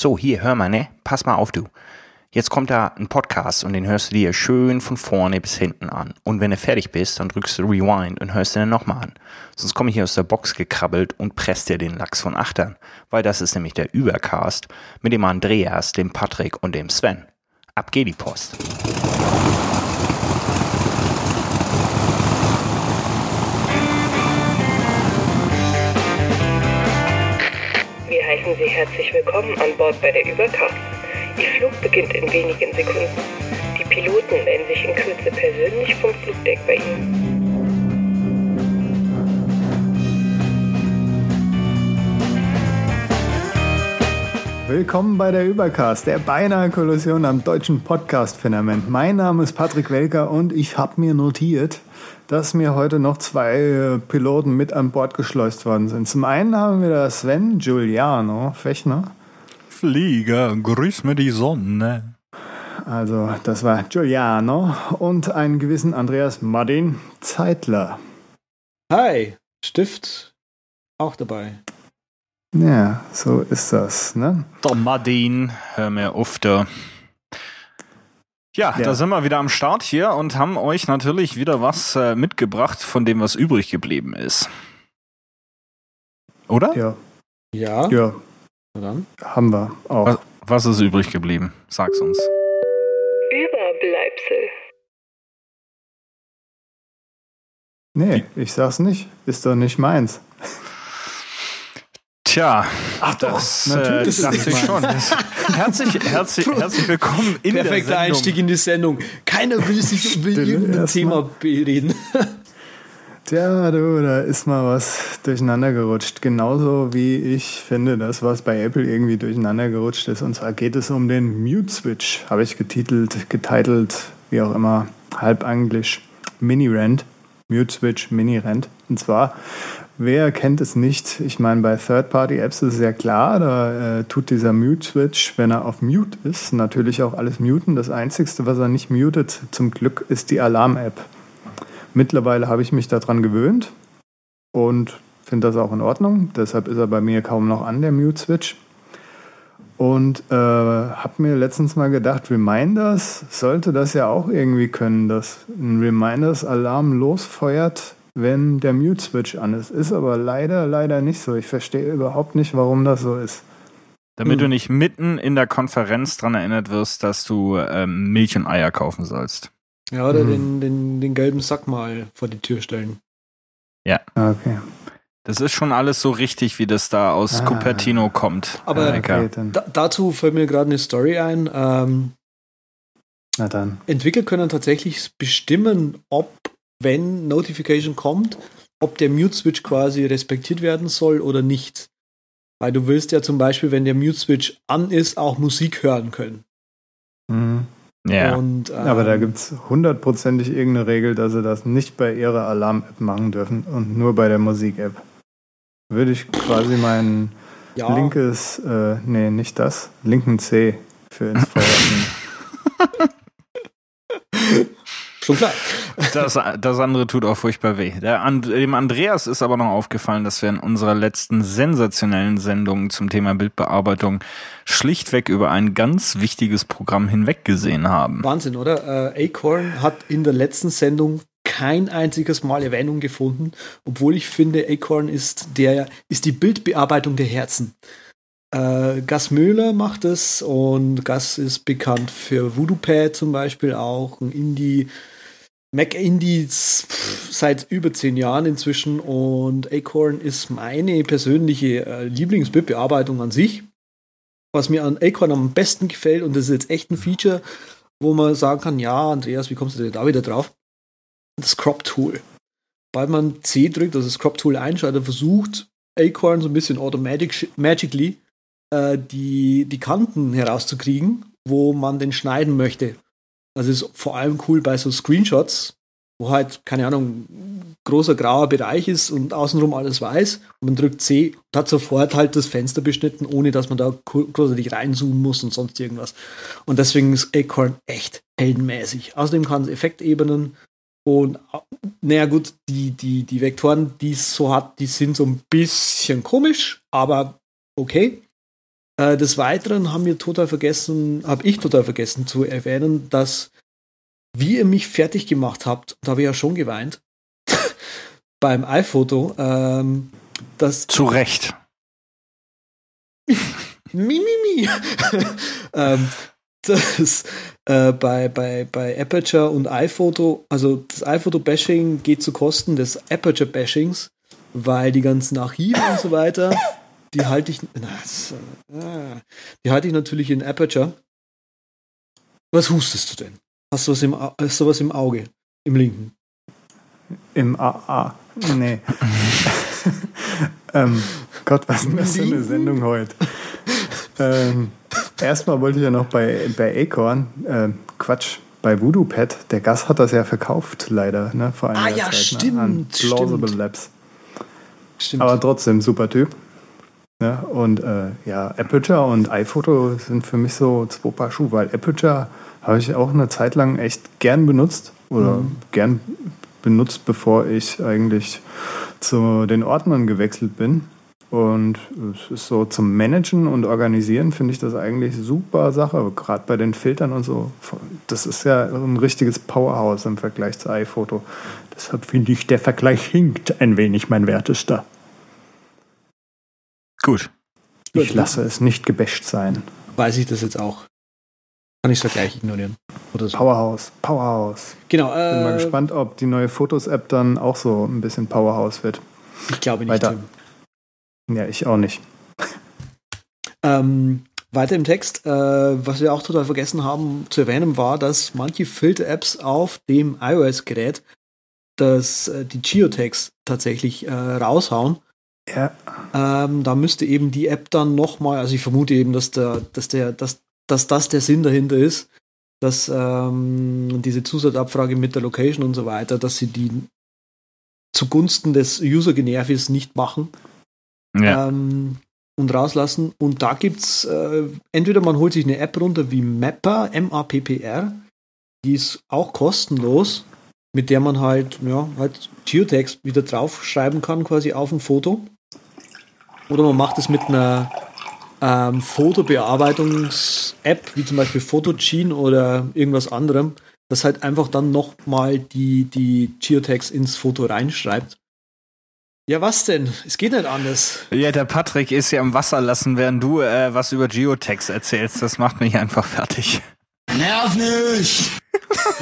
So, hier, hör mal, ne? Pass mal auf, du. Jetzt kommt da ein Podcast und den hörst du dir schön von vorne bis hinten an. Und wenn du fertig bist, dann drückst du Rewind und hörst den nochmal an. Sonst komme ich hier aus der Box gekrabbelt und presst dir den Lachs von Achtern. Weil das ist nämlich der Übercast mit dem Andreas, dem Patrick und dem Sven. Ab geht die Post. Heißen Sie herzlich willkommen an Bord bei der Übercast. Ihr Flug beginnt in wenigen Sekunden. Die Piloten melden sich in Kürze persönlich vom Flugdeck bei Ihnen. Willkommen bei der Übercast, der beinahe Kollision am deutschen Podcast-Phänomen. Mein Name ist Patrick Welker und ich habe mir notiert, dass mir heute noch zwei äh, Piloten mit an Bord geschleust worden sind. Zum einen haben wir da Sven Giuliano Fechner. Flieger, grüß mir die Sonne. Also, das war Giuliano und einen gewissen Andreas Martin Zeitler. Hi, Stift auch dabei. Ja, so ist das, ne? Der Martin, hör mir auf, da. Ja, Ja. da sind wir wieder am Start hier und haben euch natürlich wieder was äh, mitgebracht von dem, was übrig geblieben ist. Oder? Ja, Ja, ja, na dann. haben wir auch. Was, was ist übrig geblieben? Sag's uns. Überbleibsel. Nee, ich sag's nicht. Ist doch nicht meins. Tja, Ach das, natürlich äh, dachte ich schon. herzlich, herzlich, herzlich willkommen in der Perfekter Sendung. Einstieg in die Sendung. Keiner will sich Stille irgendein Thema bereden. Tja, du, da ist mal was durcheinander gerutscht. Genauso wie ich finde, dass was bei Apple irgendwie durcheinander gerutscht ist. Und zwar geht es um den Mute Switch, habe ich getitelt, getitelt, wie auch immer, halb Englisch, Mini-Rent. Mute Switch Mini-Rent. Und zwar, wer kennt es nicht? Ich meine, bei Third-Party-Apps ist es ja klar, da äh, tut dieser Mute Switch, wenn er auf Mute ist, natürlich auch alles muten. Das Einzige, was er nicht mutet, zum Glück, ist die Alarm-App. Mittlerweile habe ich mich daran gewöhnt und finde das auch in Ordnung. Deshalb ist er bei mir kaum noch an, der Mute-Switch. Und äh, habe mir letztens mal gedacht, Reminders sollte das ja auch irgendwie können, dass ein Reminders-Alarm losfeuert, wenn der Mute-Switch an ist. Ist aber leider, leider nicht so. Ich verstehe überhaupt nicht, warum das so ist. Damit Hm. du nicht mitten in der Konferenz dran erinnert wirst, dass du ähm, Milch und Eier kaufen sollst. Ja, oder Hm. den, den, den gelben Sack mal vor die Tür stellen. Okay. Das ist schon alles so richtig, wie das da aus Ah. Cupertino kommt. Aber- okay dazu fällt mir gerade eine Story ein. Ähm, Na dann. Entwickler können tatsächlich bestimmen, ob, wenn Notification kommt, ob der Mute-Switch quasi respektiert werden soll oder nicht. Weil du willst ja zum Beispiel, wenn der Mute-Switch an ist, auch Musik hören können. Mhm. Ja. Und, ähm, Aber da gibt es hundertprozentig irgendeine Regel, dass sie das nicht bei ihrer Alarm-App machen dürfen und nur bei der Musik-App. Würde ich quasi mein ja, linkes, äh, nee, nicht das, linken C für ins Feuer nehmen. schon klar. Das, das andere tut auch furchtbar weh. Der, And- dem Andreas ist aber noch aufgefallen, dass wir in unserer letzten sensationellen Sendung zum Thema Bildbearbeitung schlichtweg über ein ganz wichtiges Programm hinweggesehen haben. Wahnsinn, oder? Äh, Acorn hat in der letzten Sendung kein einziges Mal Erwähnung gefunden, obwohl ich finde, Acorn ist der ist die Bildbearbeitung der Herzen. Äh, Gus Möhler macht es und Gus ist bekannt für VoodooPad zum Beispiel auch, ein Indie, Mac Indies seit über zehn Jahren inzwischen und Acorn ist meine persönliche äh, Lieblingsbildbearbeitung an sich. Was mir an Acorn am besten gefällt und das ist jetzt echt ein Feature, wo man sagen kann, ja, Andreas, wie kommst du denn da wieder drauf? Das Crop Tool. Weil man C drückt, also das Crop Tool einschaltet, versucht Acorn so ein bisschen automatic, magically äh, die, die Kanten herauszukriegen, wo man den schneiden möchte. Also ist vor allem cool bei so Screenshots, wo halt, keine Ahnung, großer grauer Bereich ist und außenrum alles weiß. Und man drückt C und hat sofort halt das Fenster beschnitten, ohne dass man da gro- großartig reinzoomen muss und sonst irgendwas. Und deswegen ist Acorn echt heldenmäßig. Außerdem kann es Effektebenen und naja gut, die, die, die Vektoren, die es so hat, die sind so ein bisschen komisch, aber okay. Äh, des Weiteren haben wir total vergessen, habe ich total vergessen zu erwähnen, dass wie ihr mich fertig gemacht habt, da habe ich ja schon geweint, beim iPhoto, ähm, dass Zu Recht. mi, mi, mi. ähm, das, äh, bei, bei, bei Aperture und iPhoto, also das iPhoto-Bashing geht zu Kosten des Aperture-Bashings, weil die ganzen Archive und so weiter, die halte ich, na, äh, die halte ich natürlich in Aperture. Was hustest du denn? Hast du was im, hast du was im Auge? Im linken? Im AA. Nee. ähm, Gott, was ist denn das für eine Sendung heute? Ähm, erstmal wollte ich ja noch bei, bei Acorn, äh, Quatsch, bei Voodoo Pet, der Gast hat das ja verkauft, leider, ne, vor einiger Ah, ja, Zeit. Ne, an stimmt, Plausible stimmt. Labs. Stimmt. Aber trotzdem, super Typ. Ja, und äh, ja, Aperture und iPhoto sind für mich so zwei Paar Schuhe, weil Aperture habe ich auch eine Zeit lang echt gern benutzt oder gern benutzt, bevor ich eigentlich zu den Ordnern gewechselt bin. Und es ist so zum Managen und Organisieren finde ich das eigentlich super Sache, gerade bei den Filtern und so. Das ist ja ein richtiges Powerhouse im Vergleich zu iPhoto. Deshalb finde ich, der Vergleich hinkt ein wenig, mein Wertester. Gut. Ich lasse es nicht gebasht sein. Weiß ich das jetzt auch. Kann ich es gleich ignorieren. Oder so. Powerhouse, Powerhouse. Genau, Bin mal äh, gespannt, ob die neue Fotos-App dann auch so ein bisschen Powerhouse wird. ich glaube nicht. Weiter. Tim. Ja, ich auch nicht. Ähm, weiter im Text, äh, was wir auch total vergessen haben zu erwähnen, war, dass manche Filter-Apps auf dem iOS-Gerät äh, die Geotags tatsächlich äh, raushauen. Ja, Ähm, da müsste eben die App dann nochmal, also ich vermute eben, dass, der, dass, der, dass, dass das der Sinn dahinter ist, dass ähm, diese Zusatzabfrage mit der Location und so weiter, dass sie die zugunsten des User-Genervis nicht machen Ja. ähm, und rauslassen. Und da gibt's äh, entweder man holt sich eine App runter wie Mapper, M-A-P-P-R, die ist auch kostenlos, mit der man halt, ja, halt Geotags wieder draufschreiben kann, quasi auf ein Foto. Oder man macht es mit einer ähm, Fotobearbeitungs-App, wie zum Beispiel Photogene oder irgendwas anderem, das halt einfach dann nochmal die, die Geotags ins Foto reinschreibt. Ja, was denn? Es geht nicht anders. Ja, der Patrick ist ja im Wasser lassen, während du äh, was über Geotags erzählst. Das macht mich einfach fertig. Nerv nicht!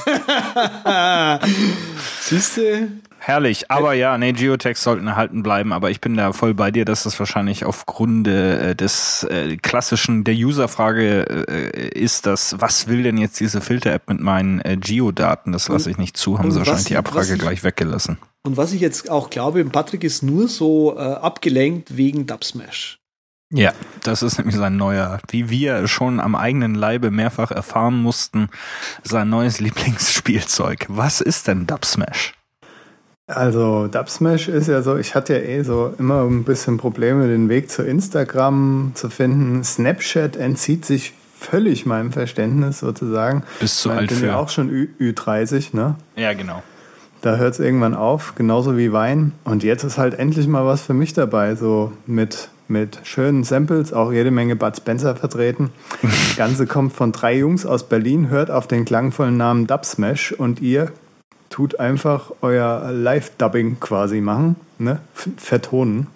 Siehst du? Herrlich, aber ja, nee, Geotags sollten erhalten bleiben, aber ich bin da voll bei dir, dass das wahrscheinlich aufgrund äh, des äh, klassischen, der Userfrage äh, ist, dass, was will denn jetzt diese Filter-App mit meinen äh, Geodaten? Das lasse ich nicht zu, haben sie wahrscheinlich die Abfrage ich- gleich weggelassen. Und was ich jetzt auch glaube, Patrick ist nur so äh, abgelenkt wegen Dubsmash. Ja, das ist nämlich sein neuer, wie wir schon am eigenen Leibe mehrfach erfahren mussten, sein neues Lieblingsspielzeug. Was ist denn Dubsmash? Also Dubsmash ist ja so, ich hatte ja eh so immer ein bisschen Probleme, den Weg zu Instagram zu finden. Snapchat entzieht sich völlig meinem Verständnis sozusagen. Bist zu ich alt bin ja für. auch schon Ü Ü30, ne? Ja, genau. Da hört es irgendwann auf, genauso wie Wein. Und jetzt ist halt endlich mal was für mich dabei, so mit, mit schönen Samples, auch jede Menge Bud Spencer vertreten. Das Ganze kommt von drei Jungs aus Berlin, hört auf den klangvollen Namen Dubsmash und ihr tut einfach euer Live-Dubbing quasi machen, ne? Vertonen.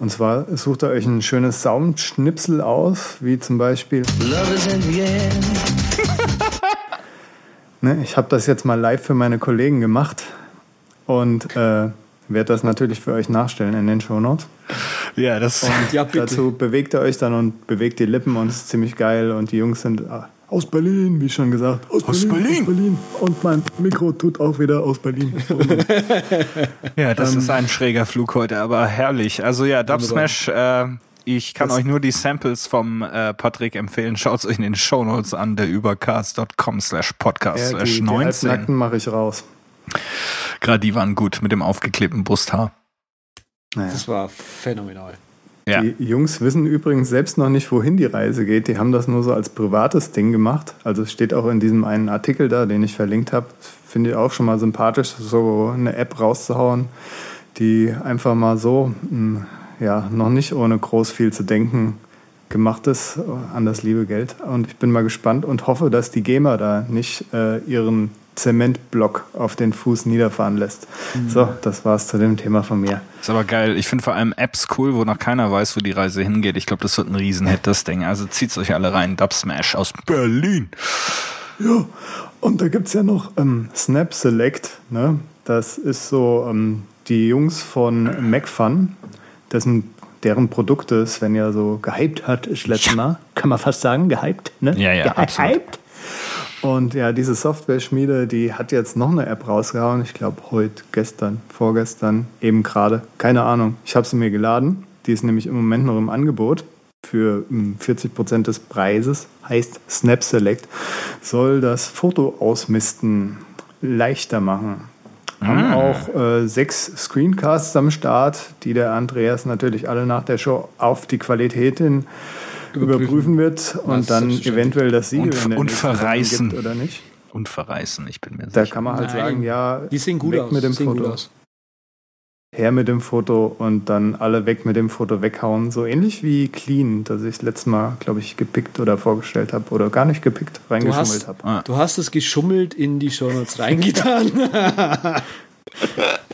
Und zwar sucht ihr euch ein schönes Soundschnipsel aus, wie zum Beispiel Love is in the. Ne, ich habe das jetzt mal live für meine Kollegen gemacht und äh, werde das natürlich für euch nachstellen in den Shownotes. Ja, das Und Ja, bitte. dazu bewegt ihr euch dann und bewegt die Lippen und es ist ziemlich geil. Und die Jungs sind ah, aus Berlin, wie schon gesagt. Aus, Berlin, Berlin. Aus Berlin. Und mein Mikro tut auch wieder aus Berlin. Ja, das Ähm, ist ein schräger Flug heute, aber herrlich. Also ja, Dubsmash, äh, ich kann Das- euch nur die Samples vom äh, Patrick empfehlen. Schaut euch in den Shownotes an, der übercast.com slash podcast ja, slash die, die 19. Halbnackten mache ich raus. Gerade die waren gut mit dem aufgeklebten Brusthaar. Naja. Das war phänomenal. Ja. Die Jungs wissen übrigens selbst noch nicht, wohin die Reise geht. Die haben das nur so als privates Ding gemacht. Also es steht auch in diesem einen Artikel da, den ich verlinkt habe. Finde ich auch schon mal sympathisch, so eine App rauszuhauen, die einfach mal so, mh, ja, noch nicht ohne groß viel zu denken, gemachtes an das liebe Geld. Und ich bin mal gespannt und hoffe, dass die GEMA da nicht äh, ihren Zementblock auf den Fuß niederfahren lässt. Mhm. So, das war's zu dem Thema von mir. Ist aber geil. Ich finde vor allem Apps cool, wo noch keiner weiß, wo die Reise hingeht. Ich glaube, das wird ein Riesenhit, das Ding. Also zieht's euch alle rein. Dub Smash aus Berlin. Ja, und da gibt's ja noch ähm, Snap Select. Ne? Das ist so ähm, die Jungs von MacFun, dessen deren Produkte Sven ja so gehypt hat, ist letztes Mal. Kann man fast sagen, gehypt, ne? Ja, ja, gehypt. Absolut. Und ja, diese Software-Schmiede, die hat jetzt noch eine App rausgehauen. Ich glaube, heute, gestern, vorgestern, eben gerade. Keine Ahnung. Ich habe sie mir geladen. Die ist nämlich im Moment noch im Angebot für 40 hm, Prozent des Preises. Heißt Snap Select. Soll das Foto ausmisten leichter machen. Haben ah. auch äh, sechs Screencasts am Start, die der Andreas natürlich alle nach der Show auf die Qualität hin überprüfen, überprüfen wird und dann eventuell das Siegel und, in der und verreißen. Gibt, oder nicht. Und verreißen, ich bin mir da sicher. Da kann man halt Nein. sagen, ja, die sehen gut weg aus. mit dem Foto. Her mit dem Foto und dann alle weg mit dem Foto weghauen. So ähnlich wie Clean, das ich letztes Mal, glaube ich, gepickt oder vorgestellt habe oder gar nicht gepickt, reingeschummelt habe. Ah. Du hast es geschummelt in die Shownotes reingetan.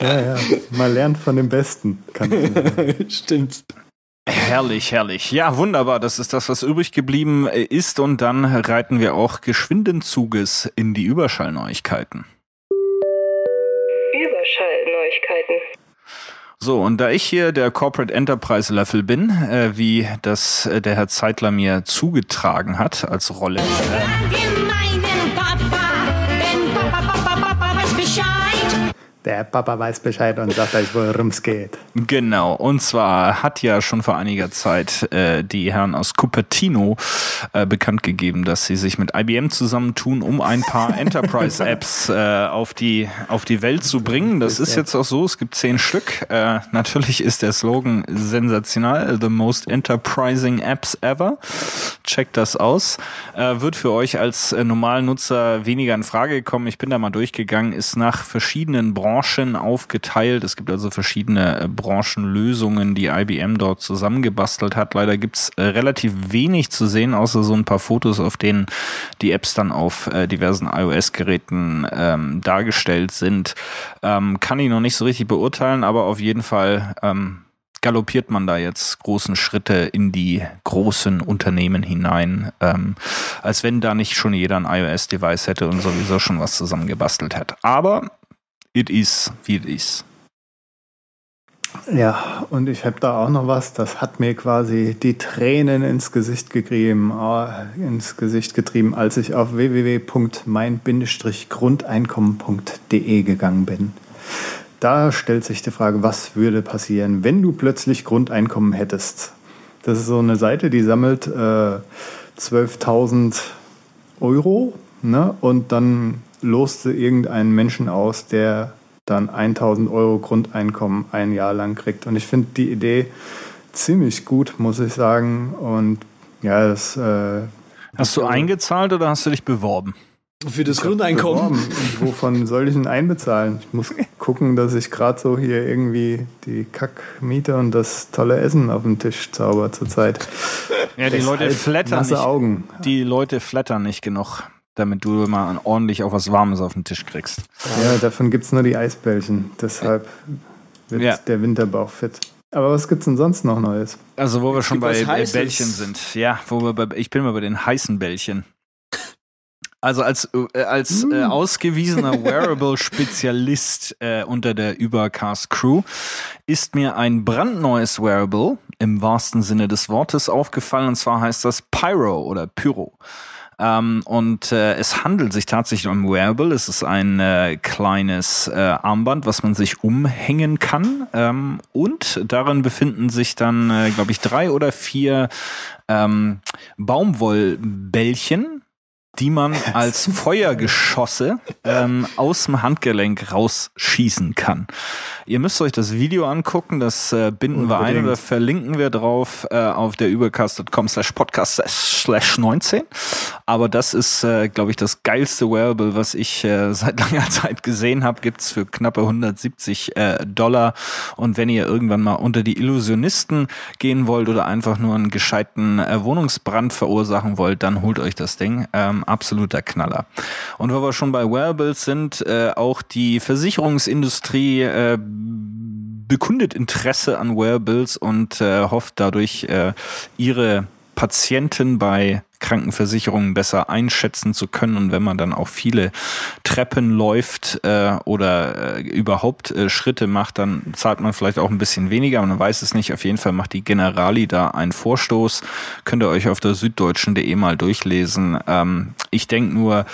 ja, ja. Man lernt von dem Besten. Stimmt. Herrlich, herrlich. Ja, wunderbar. Das ist das, was übrig geblieben ist. Und dann reiten wir auch geschwinden Zuges in die Überschallneuigkeiten. Überschallneuigkeiten. So, und da ich hier der Corporate Enterprise Level bin, äh, wie das äh, der Herr Zeitler mir zugetragen hat als Rolle. Äh, Der Papa weiß Bescheid und sagt euch, worum es geht. Genau, und zwar hat ja schon vor einiger Zeit äh, die Herren aus Cupertino äh, bekannt gegeben, dass sie sich mit IBM zusammentun, um ein paar Enterprise-Apps äh, auf, die, auf die Welt zu bringen. Das ist jetzt auch so, es gibt zehn Stück. Äh, natürlich ist der Slogan sensational, The Most Enterprising Apps Ever. Checkt das aus. Äh, wird für euch als äh, normalen Nutzer weniger in Frage gekommen. Ich bin da mal durchgegangen, ist nach verschiedenen Branchen Branchen aufgeteilt. Es gibt also verschiedene äh, Branchenlösungen, die IBM dort zusammengebastelt hat. Leider gibt es äh, relativ wenig zu sehen, außer so ein paar Fotos, auf denen die Apps dann auf äh, diversen iOS-Geräten ähm, dargestellt sind. Ähm, kann ich noch nicht so richtig beurteilen, aber auf jeden Fall ähm, galoppiert man da jetzt großen Schritte in die großen Unternehmen hinein, ähm, als wenn da nicht schon jeder ein iOS-Device hätte und sowieso schon was zusammengebastelt hätte. Aber it is, wie it is. Ja, und ich habe da auch noch was, das hat mir quasi die Tränen ins Gesicht getrieben, äh, ins Gesicht getrieben, als ich auf www.mein-grundeinkommen.de gegangen bin. Da stellt sich die Frage, was würde passieren, wenn du plötzlich Grundeinkommen hättest? Das ist so eine Seite, die sammelt äh, 12.000 Euro ne? und dann loste irgendeinen Menschen aus, der dann 1000 Euro Grundeinkommen ein Jahr lang kriegt. Und ich finde die Idee ziemlich gut, muss ich sagen. Und ja, das. Äh, hast du eingezahlt oder hast du dich beworben? Für das Grundeinkommen. Und wovon soll ich denn einbezahlen? Ich muss gucken, dass ich gerade so hier irgendwie die Kackmiete und das tolle Essen auf dem Tisch zauber zurzeit. Ja, die Leute flattern nicht. Augen. Die Leute flattern nicht genug damit du mal ordentlich auch was Warmes auf den Tisch kriegst. Ja, davon gibt es nur die Eisbällchen. Deshalb wird ja. der Winterbauch fit. Aber was gibt es denn sonst noch Neues? Also, wo wir schon bei Bällchen sind. Ja, wo wir bei, ich bin mal bei den heißen Bällchen. Also als, äh, als äh, mm. ausgewiesener Wearable-Spezialist äh, unter der Übercast Crew ist mir ein brandneues Wearable im wahrsten Sinne des Wortes aufgefallen. Und zwar heißt das Pyro oder Pyro. Ähm, und äh, es handelt sich tatsächlich um Wearable. Es ist ein äh, kleines äh, Armband, was man sich umhängen kann. Ähm, und darin befinden sich dann, äh, glaube ich, drei oder vier ähm, Baumwollbällchen, die man als Feuergeschosse ähm, aus dem Handgelenk rausschießen kann. Ihr müsst euch das Video angucken, das äh, binden Unbedingt. wir ein oder verlinken wir drauf äh, auf der übercast.com slash podcast slash 19. Aber das ist, äh, glaube ich, das geilste Wearable, was ich äh, seit langer Zeit gesehen habe. Gibt's für knappe 170 äh, Dollar. Und wenn ihr irgendwann mal unter die Illusionisten gehen wollt oder einfach nur einen gescheiten äh, Wohnungsbrand verursachen wollt, dann holt euch das Ding. Ähm, absoluter Knaller. Und wo wir schon bei Wearables sind, äh, auch die Versicherungsindustrie äh, bekundet Interesse an Wearables und äh, hofft dadurch äh, ihre Patienten bei Krankenversicherungen besser einschätzen zu können. Und wenn man dann auch viele Treppen läuft äh, oder äh, überhaupt äh, Schritte macht, dann zahlt man vielleicht auch ein bisschen weniger. Man weiß es nicht. Auf jeden Fall macht die Generali da einen Vorstoß. Könnt ihr euch auf der süddeutschen.de mal durchlesen. Ähm, ich denke nur,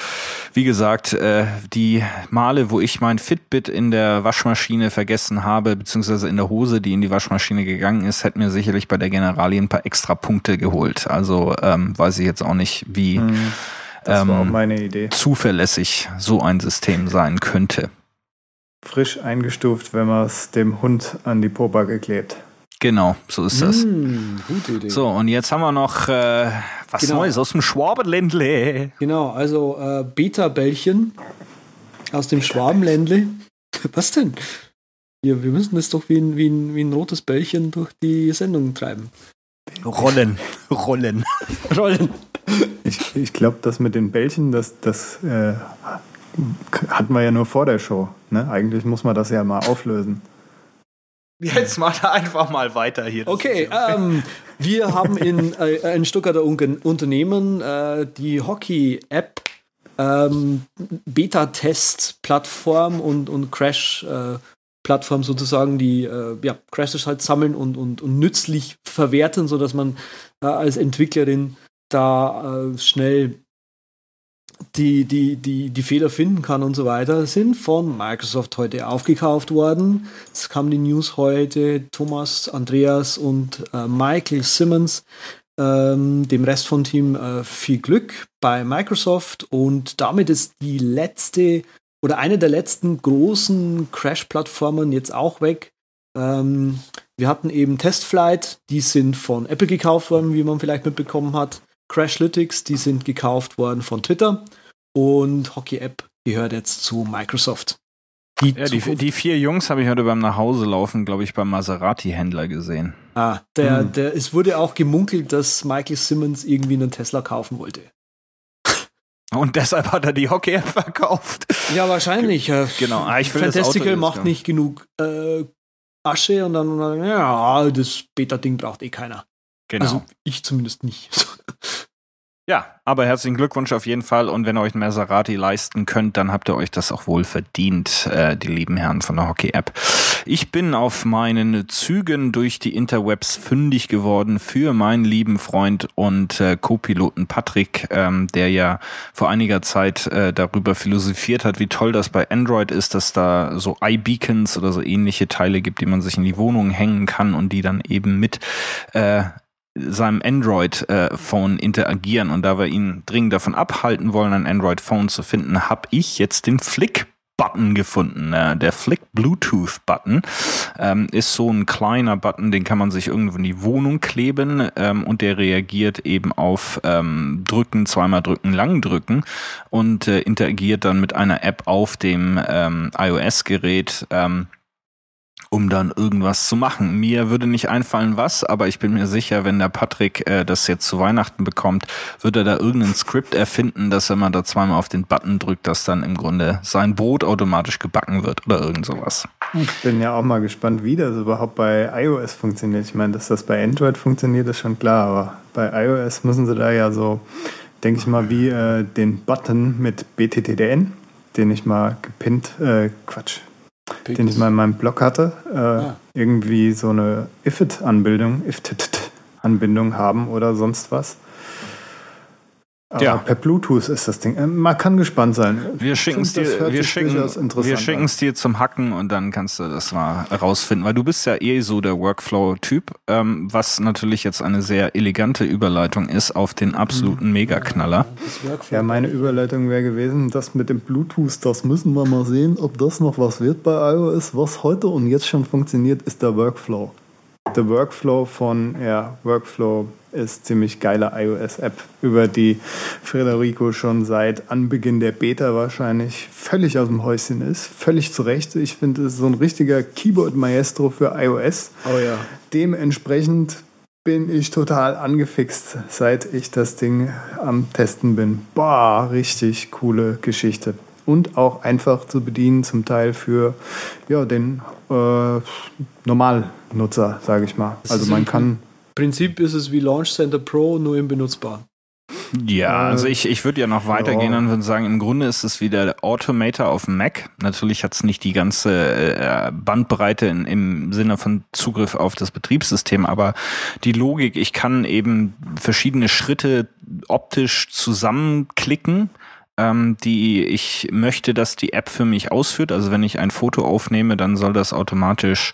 wie gesagt, äh, die Male, wo ich mein Fitbit in der Waschmaschine vergessen habe, beziehungsweise in der Hose, die in die Waschmaschine gegangen ist, hätte mir sicherlich bei der Generali ein paar extra Punkte geholt. Also ähm, weiß ich jetzt auch nicht, wie Mhm. Auch ähm, meine Idee. zuverlässig so ein System sein könnte. Frisch eingestuft, wenn man es dem Hund an die Popacke klebt. Genau, so ist das. Hm, gute Idee. So, und jetzt haben wir noch äh, was Genau. Neues aus dem Schwabenländle. Genau, also äh, Beta-Bällchen aus dem Schwabenländle. Was denn? Ja, wir müssen das doch wie ein, wie, ein, wie ein rotes Bällchen durch die Sendung treiben. Rollen, Rollen. Rollen. Ich, ich glaube, das mit den Bällchen, das, das äh, hatten wir ja nur vor der Show. Ne? Eigentlich muss man das ja mal auflösen. Jetzt macht er einfach mal weiter hier. Das Okay, ja- ähm, wir haben in äh, ein Stuttgarter Un Unternehmen äh, die Hockey-App ähm, Beta-Test-Plattform und, und Crash-Plattform sozusagen, die äh, ja, Crashes halt sammeln und, und, und nützlich verwerten, sodass man äh, als Entwicklerin da äh, schnell die, die, die, die Fehler finden kann und so weiter, sind von Microsoft heute aufgekauft worden. Es kam die News heute, Thomas, Andreas und äh, Michael Simmons, ähm, dem Rest vom Team äh, viel Glück bei Microsoft und damit ist die letzte oder eine der letzten großen Crash-Plattformen jetzt auch weg. Ähm, wir hatten eben Testflight, die sind von Apple gekauft worden, wie man vielleicht mitbekommen hat. Crashlytics, die sind gekauft worden von Twitter. Und Hockey App gehört jetzt zu Microsoft. Ja, die, die vier Jungs habe ich heute beim Nachhauselaufen, glaube ich, beim Maserati-Händler gesehen. ah, der, Hm. der, es wurde auch gemunkelt, dass Michael Simmons irgendwie einen Tesla kaufen wollte. Und deshalb hat er die Hockey-App verkauft. Ja, wahrscheinlich. äh, Genau, ah, ich will das Fantastical Auto jetzt, macht nicht genug äh, Asche und dann, und dann, ja, das Beta-Ding braucht eh keiner. Genau. Also ich zumindest nicht. Ja, aber herzlichen Glückwunsch auf jeden Fall. Und wenn ihr euch ein Maserati leisten könnt, dann habt ihr euch das auch wohl verdient, äh, die lieben Herren von der Hockey-App. Ich bin auf meinen Zügen durch die Interwebs fündig geworden für meinen lieben Freund und äh, Co-Piloten Patrick, ähm, der ja vor einiger Zeit äh, darüber philosophiert hat, wie toll das bei Android ist, dass da so iBeacons oder so ähnliche Teile gibt, die man sich in die Wohnung hängen kann und die dann eben mit äh, seinem Android-Phone interagieren. Und da wir ihn dringend davon abhalten wollen, ein Android-Phone zu finden, habe ich jetzt den Flick. Button gefunden. Äh, Der Flick Bluetooth Button ähm, ist so ein kleiner Button, den kann man sich irgendwo in die Wohnung kleben ähm, und der reagiert eben auf ähm, Drücken, zweimal drücken, lang drücken und äh, interagiert dann mit einer App auf dem ähm, iOS-Gerät. Um dann irgendwas zu machen. Mir würde nicht einfallen, was, aber ich bin mir sicher, wenn der Patrick äh, das jetzt zu Weihnachten bekommt, wird er da irgendein Skript erfinden, dass wenn man da zweimal auf den Button drückt, dass dann im Grunde sein Brot automatisch gebacken wird oder irgend sowas. Ich bin ja auch mal gespannt, wie das überhaupt bei iOS funktioniert. Ich meine, dass das bei Android funktioniert, ist schon klar, aber bei iOS müssen sie da ja so, denke ich mal, wie äh, den Button mit BTTDN, den ich mal gepinnt, äh, Quatsch, den ich mal in meinem Blog hatte, äh, Ah. irgendwie so eine Ifit-Anbindung, Iftit-Anbindung haben oder sonst was. Aber Ja. per Bluetooth ist das Ding. äh, Man kann gespannt sein. Wir schicken es dir, wir schicken, wir schicken es dir zum Hacken und dann kannst du das mal rausfinden, weil du bist ja eh so der Workflow-Typ, ähm, was natürlich jetzt eine sehr elegante Überleitung ist auf den absoluten Megaknaller. Das Workflow. Ja, meine Überleitung wäre gewesen, das mit dem Bluetooth, das müssen wir mal sehen, ob das noch was wird bei iOS. Was heute und jetzt schon funktioniert, ist der Workflow. Der Workflow von ja, Workflow ist ziemlich geile iOS-App, über die Federico schon seit Anbeginn der Beta wahrscheinlich völlig aus dem Häuschen ist. Völlig zu Recht. Ich finde, es ist so ein richtiger Keyboard-Maestro für iOS. Oh ja. Dementsprechend bin ich total angefixt, seit ich das Ding am Testen bin. Boah, richtig coole Geschichte. Und auch einfach zu bedienen, zum Teil für ja, den äh, Normalnutzer, sage ich mal. Also man kann Prinzip ist es wie Launch Center Pro, nur im Benutzbaren. Ja, Äh, also ich, ich würde ja noch weitergehen ja. und würde sagen, im Grunde ist es wieder der Automator auf dem Mac. Natürlich hat es nicht die ganze äh, Bandbreite in, im Sinne von Zugriff auf das Betriebssystem, aber die Logik, ich kann eben verschiedene Schritte optisch zusammenklicken ähm, die ich möchte, dass die App für mich ausführt. Also wenn ich ein Foto aufnehme, dann soll das automatisch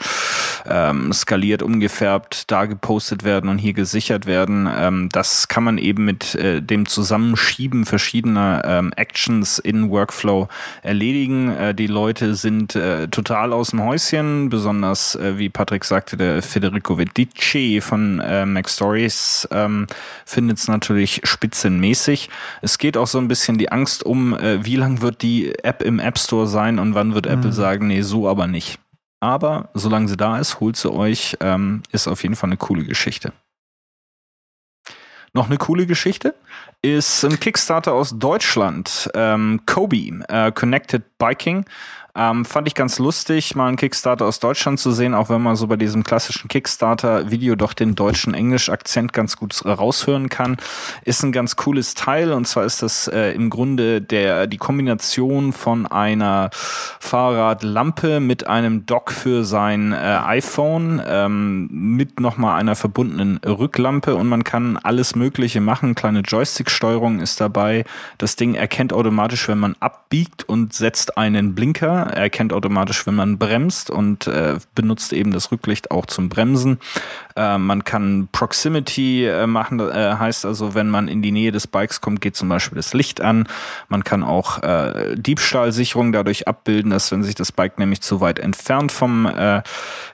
ähm, skaliert, umgefärbt, da gepostet werden und hier gesichert werden. Ähm, das kann man eben mit äh, dem Zusammenschieben verschiedener ähm, Actions in Workflow erledigen. Äh, die Leute sind äh, total aus dem Häuschen, besonders äh, wie Patrick sagte, der Federico Vedici von äh, Mac Stories ähm, findet es natürlich spitzenmäßig. Es geht auch so ein bisschen die Angst um, äh, wie lang wird die App im App Store sein und wann wird Apple sagen, nee, so aber nicht. Aber solange sie da ist, holt sie euch, ähm, ist auf jeden Fall eine coole Geschichte. Noch eine coole Geschichte ist ein Kickstarter aus Deutschland, ähm, Kobe, äh, Connected Biking. Ähm, fand ich ganz lustig, mal einen Kickstarter aus Deutschland zu sehen, auch wenn man so bei diesem klassischen Kickstarter-Video doch den deutschen Englisch-Akzent ganz gut raushören kann. Ist ein ganz cooles Teil und zwar ist das äh, im Grunde der die Kombination von einer Fahrradlampe mit einem Dock für sein äh, iPhone ähm, mit nochmal einer verbundenen Rücklampe und man kann alles Mögliche machen. Kleine Joystick-Steuerung ist dabei. Das Ding erkennt automatisch, wenn man abbiegt und setzt einen Blinker. Er erkennt automatisch, wenn man bremst und äh, benutzt eben das Rücklicht auch zum Bremsen. Äh, man kann Proximity äh, machen, äh, heißt also, wenn man in die Nähe des Bikes kommt, geht zum Beispiel das Licht an. Man kann auch äh, Diebstahlsicherung dadurch abbilden, dass wenn sich das Bike nämlich zu weit entfernt vom äh,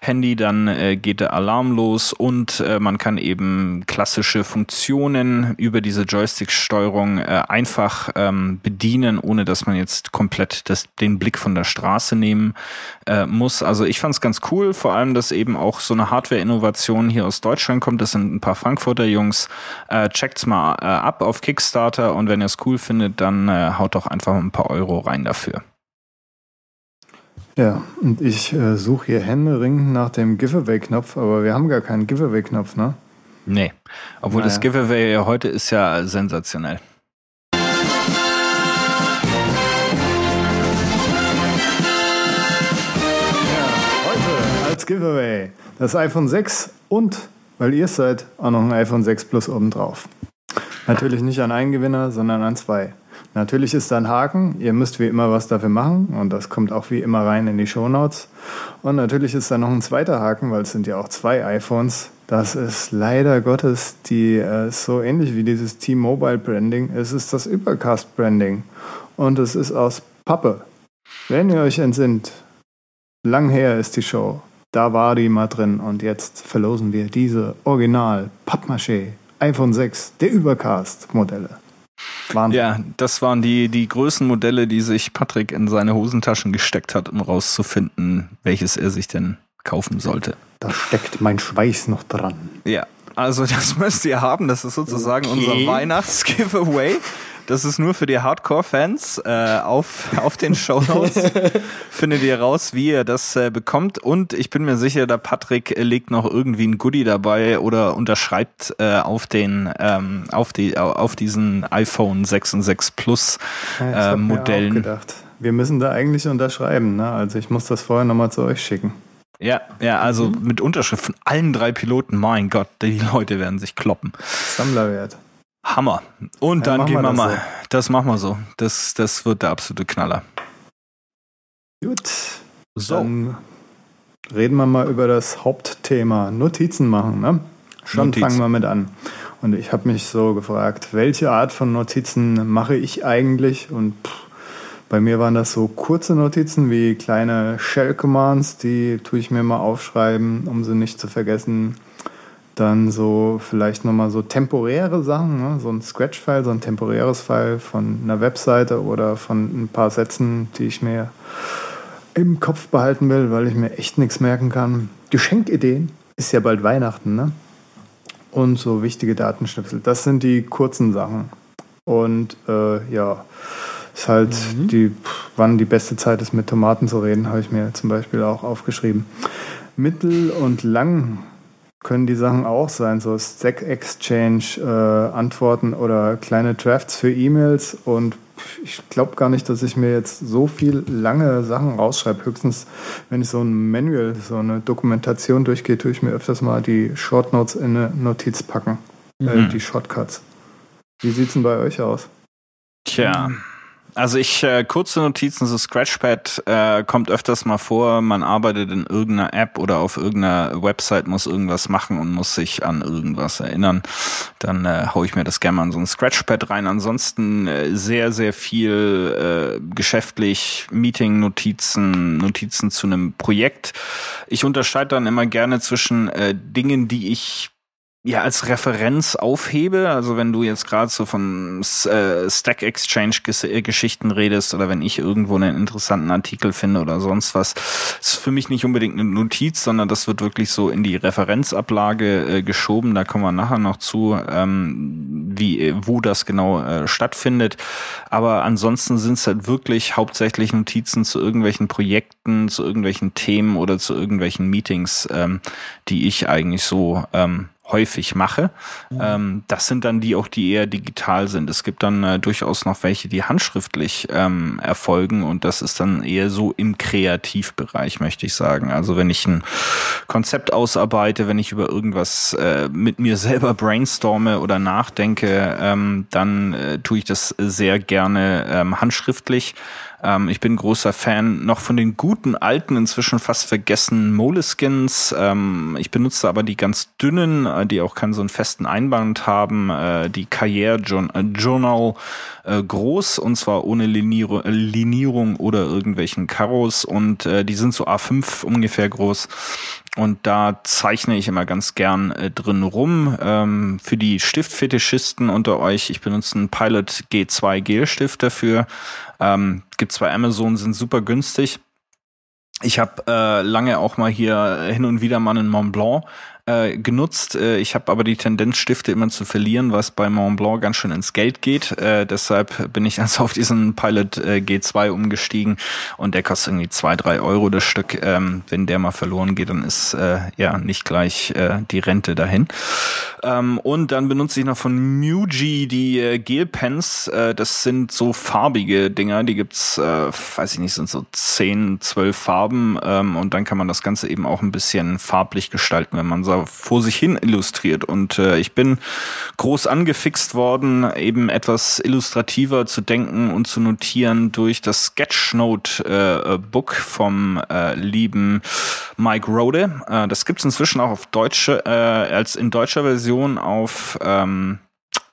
Handy, dann geht der Alarm los und man kann eben klassische Funktionen über diese Joystick-Steuerung einfach ähm, bedienen, ohne dass man jetzt komplett das, den Blick von der Straße nehmen muss. Also ich fand es ganz cool, vor allem, dass eben auch so eine Hardware-Innovation hier aus Deutschland kommt. Das sind ein paar Frankfurter Jungs. Äh, checkt's mal äh, ab auf Kickstarter und wenn ihr es cool findet, dann äh, haut doch einfach ein paar Euro rein dafür. Ja, und ich äh, suche hier händeringend nach dem Giveaway-Knopf, aber wir haben gar keinen Giveaway-Knopf, ne? Nee, obwohl das Naja. Giveaway ja heute ist ja sensationell. Ja, heute als Giveaway das iPhone 6 und, weil ihr seid, auch noch ein iPhone 6 Plus obendrauf. Natürlich nicht an einen Gewinner, sondern an zwei. Natürlich ist da ein Haken, ihr müsst wie immer was dafür machen und das kommt auch wie immer rein in die Shownotes. Und natürlich ist da noch ein zweiter Haken, weil es sind ja auch zwei iPhones. Das ist leider Gottes die äh, so ähnlich wie dieses T-Mobile Branding. Es ist das Übercast Branding und es ist aus Pappe. Wenn ihr euch entsinnt, lang her ist die Show. Da war die mal drin und jetzt verlosen wir diese Original Pappmaché iPhone 6 der Übercast Modelle. Wahnsinn. Ja, das waren die, die Größenmodelle, die sich Patrick in seine Hosentaschen gesteckt hat, um rauszufinden, welches er sich denn kaufen sollte. Da steckt mein Schweiß noch dran. Ja, also das müsst ihr haben. Das ist sozusagen Okay. unser Weihnachts-Giveaway. Das ist nur für die Hardcore-Fans. Äh, auf, auf den Shownotes findet ihr raus, wie ihr das äh, bekommt. Und ich bin mir sicher, der Patrick äh, legt noch irgendwie ein Goodie dabei oder unterschreibt äh, auf den ähm, auf die auf diesen iPhone 6 und 6 Plus Ja, ich äh, hab mir auch Modellen. gedacht, wir müssen da eigentlich unterschreiben. Ne? Also ich muss das vorher nochmal zu euch schicken. Ja, ja, also mit Unterschrift von allen drei Piloten. Mein Gott, die Leute werden sich kloppen. Sammlerwert. Hammer. Und dann machen gehen wir das mal. so. Das machen wir so. Das, das wird der absolute Knaller. Gut. So. Dann reden wir mal über das Hauptthema. Notizen machen, ne? Schon Notizen. fangen wir mit an. Und ich habe mich so gefragt, welche Art von Notizen mache ich eigentlich? Und pff, bei mir waren das so kurze Notizen wie kleine Shell-Commands, die tue ich mir mal aufschreiben, um sie nicht zu vergessen. Dann so vielleicht nochmal so temporäre Sachen, ne? so ein Scratch-File, so ein temporäres File von einer Webseite oder von ein paar Sätzen, die ich mir im Kopf behalten will, weil ich mir echt nichts merken kann. Geschenkideen ist ja bald Weihnachten, ne? Und so wichtige Datenschnipsel. Das sind die kurzen Sachen. Und äh, ja, ist halt Mhm. die, wann die beste Zeit ist, mit Tomaten zu reden, habe ich mir zum Beispiel auch aufgeschrieben. Mittel und lang können die Sachen auch sein, so Stack Exchange äh, Antworten oder kleine Drafts für E-Mails und ich glaube gar nicht, dass ich mir jetzt so viel lange Sachen rausschreibe. Höchstens, wenn ich so ein Manual, so eine Dokumentation durchgehe, tue ich mir öfters mal die Shortnotes in eine Notiz packen. Äh, Mhm. die Shortcuts. Wie sieht's denn bei euch aus? Tja. Also ich, äh, kurze Notizen, so Scratchpad äh, kommt öfters mal vor, man arbeitet in irgendeiner App oder auf irgendeiner Website, muss irgendwas machen und muss sich an irgendwas erinnern. Dann äh, hau ich mir das gerne mal in so ein Scratchpad rein. Ansonsten äh, sehr, sehr viel äh, geschäftlich, Meeting-Notizen, Notizen zu einem Projekt. Ich unterscheide dann immer gerne zwischen äh, Dingen, die ich ja als Referenz aufhebe. Also wenn du jetzt gerade so von äh, Stack Exchange äh, Geschichten redest oder wenn ich irgendwo einen interessanten Artikel finde oder sonst was, ist für mich nicht unbedingt eine Notiz, sondern das wird wirklich so in die Referenzablage äh, geschoben. Da kommen wir nachher noch zu, ähm, wie äh, wo das genau äh, stattfindet. Aber ansonsten sind es halt wirklich hauptsächlich Notizen zu irgendwelchen Projekten, zu irgendwelchen Themen oder zu irgendwelchen Meetings, ähm, die ich eigentlich so ähm, häufig mache. Ähm, das sind dann die auch, die eher digital sind. Es gibt dann äh, durchaus noch welche, die handschriftlich ähm, erfolgen und das ist dann eher so im Kreativbereich, möchte ich sagen. Also wenn ich ein Konzept ausarbeite, wenn ich über irgendwas äh, mit mir selber brainstorme oder nachdenke, ähm, dann äh, tue ich das sehr gerne ähm, handschriftlich. Ähm, ich bin großer Fan noch von den guten alten, inzwischen fast vergessenen Moleskins. Ähm, ich benutze aber die ganz dünnen, äh, die auch keinen so einen festen Einband haben, äh, die Carrière äh, Journal äh, groß und zwar ohne Linier äh, Linierung oder irgendwelchen Karos und äh, die sind so A5 ungefähr groß. Und da zeichne ich immer ganz gern äh, drin rum. Ähm, für die Stiftfetischisten unter euch, ich benutze einen Pilot G2 Gelstift dafür. Ähm, gibt's bei Amazon, sind super günstig. Ich habe äh, lange auch mal hier hin und wieder mal einen Mont Blanc äh, genutzt. Äh, ich habe aber die Tendenz, Stifte immer zu verlieren, was bei Mont Blanc ganz schön ins Geld geht. Äh, deshalb bin ich also auf diesen Pilot äh, G2 umgestiegen und der kostet irgendwie zwei, drei Euro das Stück. Ähm, wenn der mal verloren geht, dann ist äh, ja nicht gleich äh, die Rente dahin. Ähm, und dann benutze ich noch von Muji die äh, Gelpens. Äh, das sind so farbige Dinger. Die gibt's, äh, weiß ich nicht, sind so 10, 12 Farben. Ähm, und dann kann man das Ganze eben auch ein bisschen farblich gestalten, wenn man so vor sich hin illustriert. Und äh, ich bin groß angefixt worden, eben etwas illustrativer zu denken und zu notieren durch das Sketchnote äh, vom äh, lieben Mike Rode. Äh, das gibt's inzwischen auch auf deutsche, äh, als in deutscher Version auf ähm,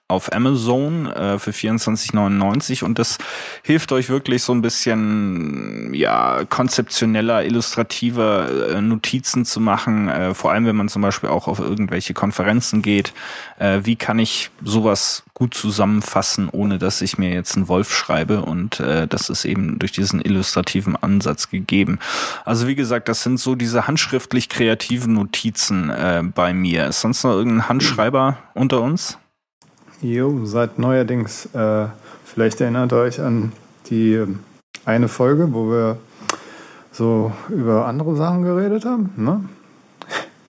auf Amazon äh, für 24,99 und das hilft euch wirklich so ein bisschen ja konzeptioneller, illustrativer äh, Notizen zu machen, äh, vor allem wenn man zum Beispiel auch auf irgendwelche Konferenzen geht. Äh, wie kann ich sowas gut zusammenfassen, ohne dass ich mir jetzt einen Wolf schreibe und äh, das ist eben durch diesen illustrativen Ansatz gegeben. Also wie gesagt, das sind so diese handschriftlich kreativen Notizen äh, bei mir. Ist sonst noch irgendein Handschreiber unter uns? Jo, seit neuerdings, äh, vielleicht erinnert ihr euch an die äh, eine Folge, wo wir so über andere Sachen geredet haben. Ne?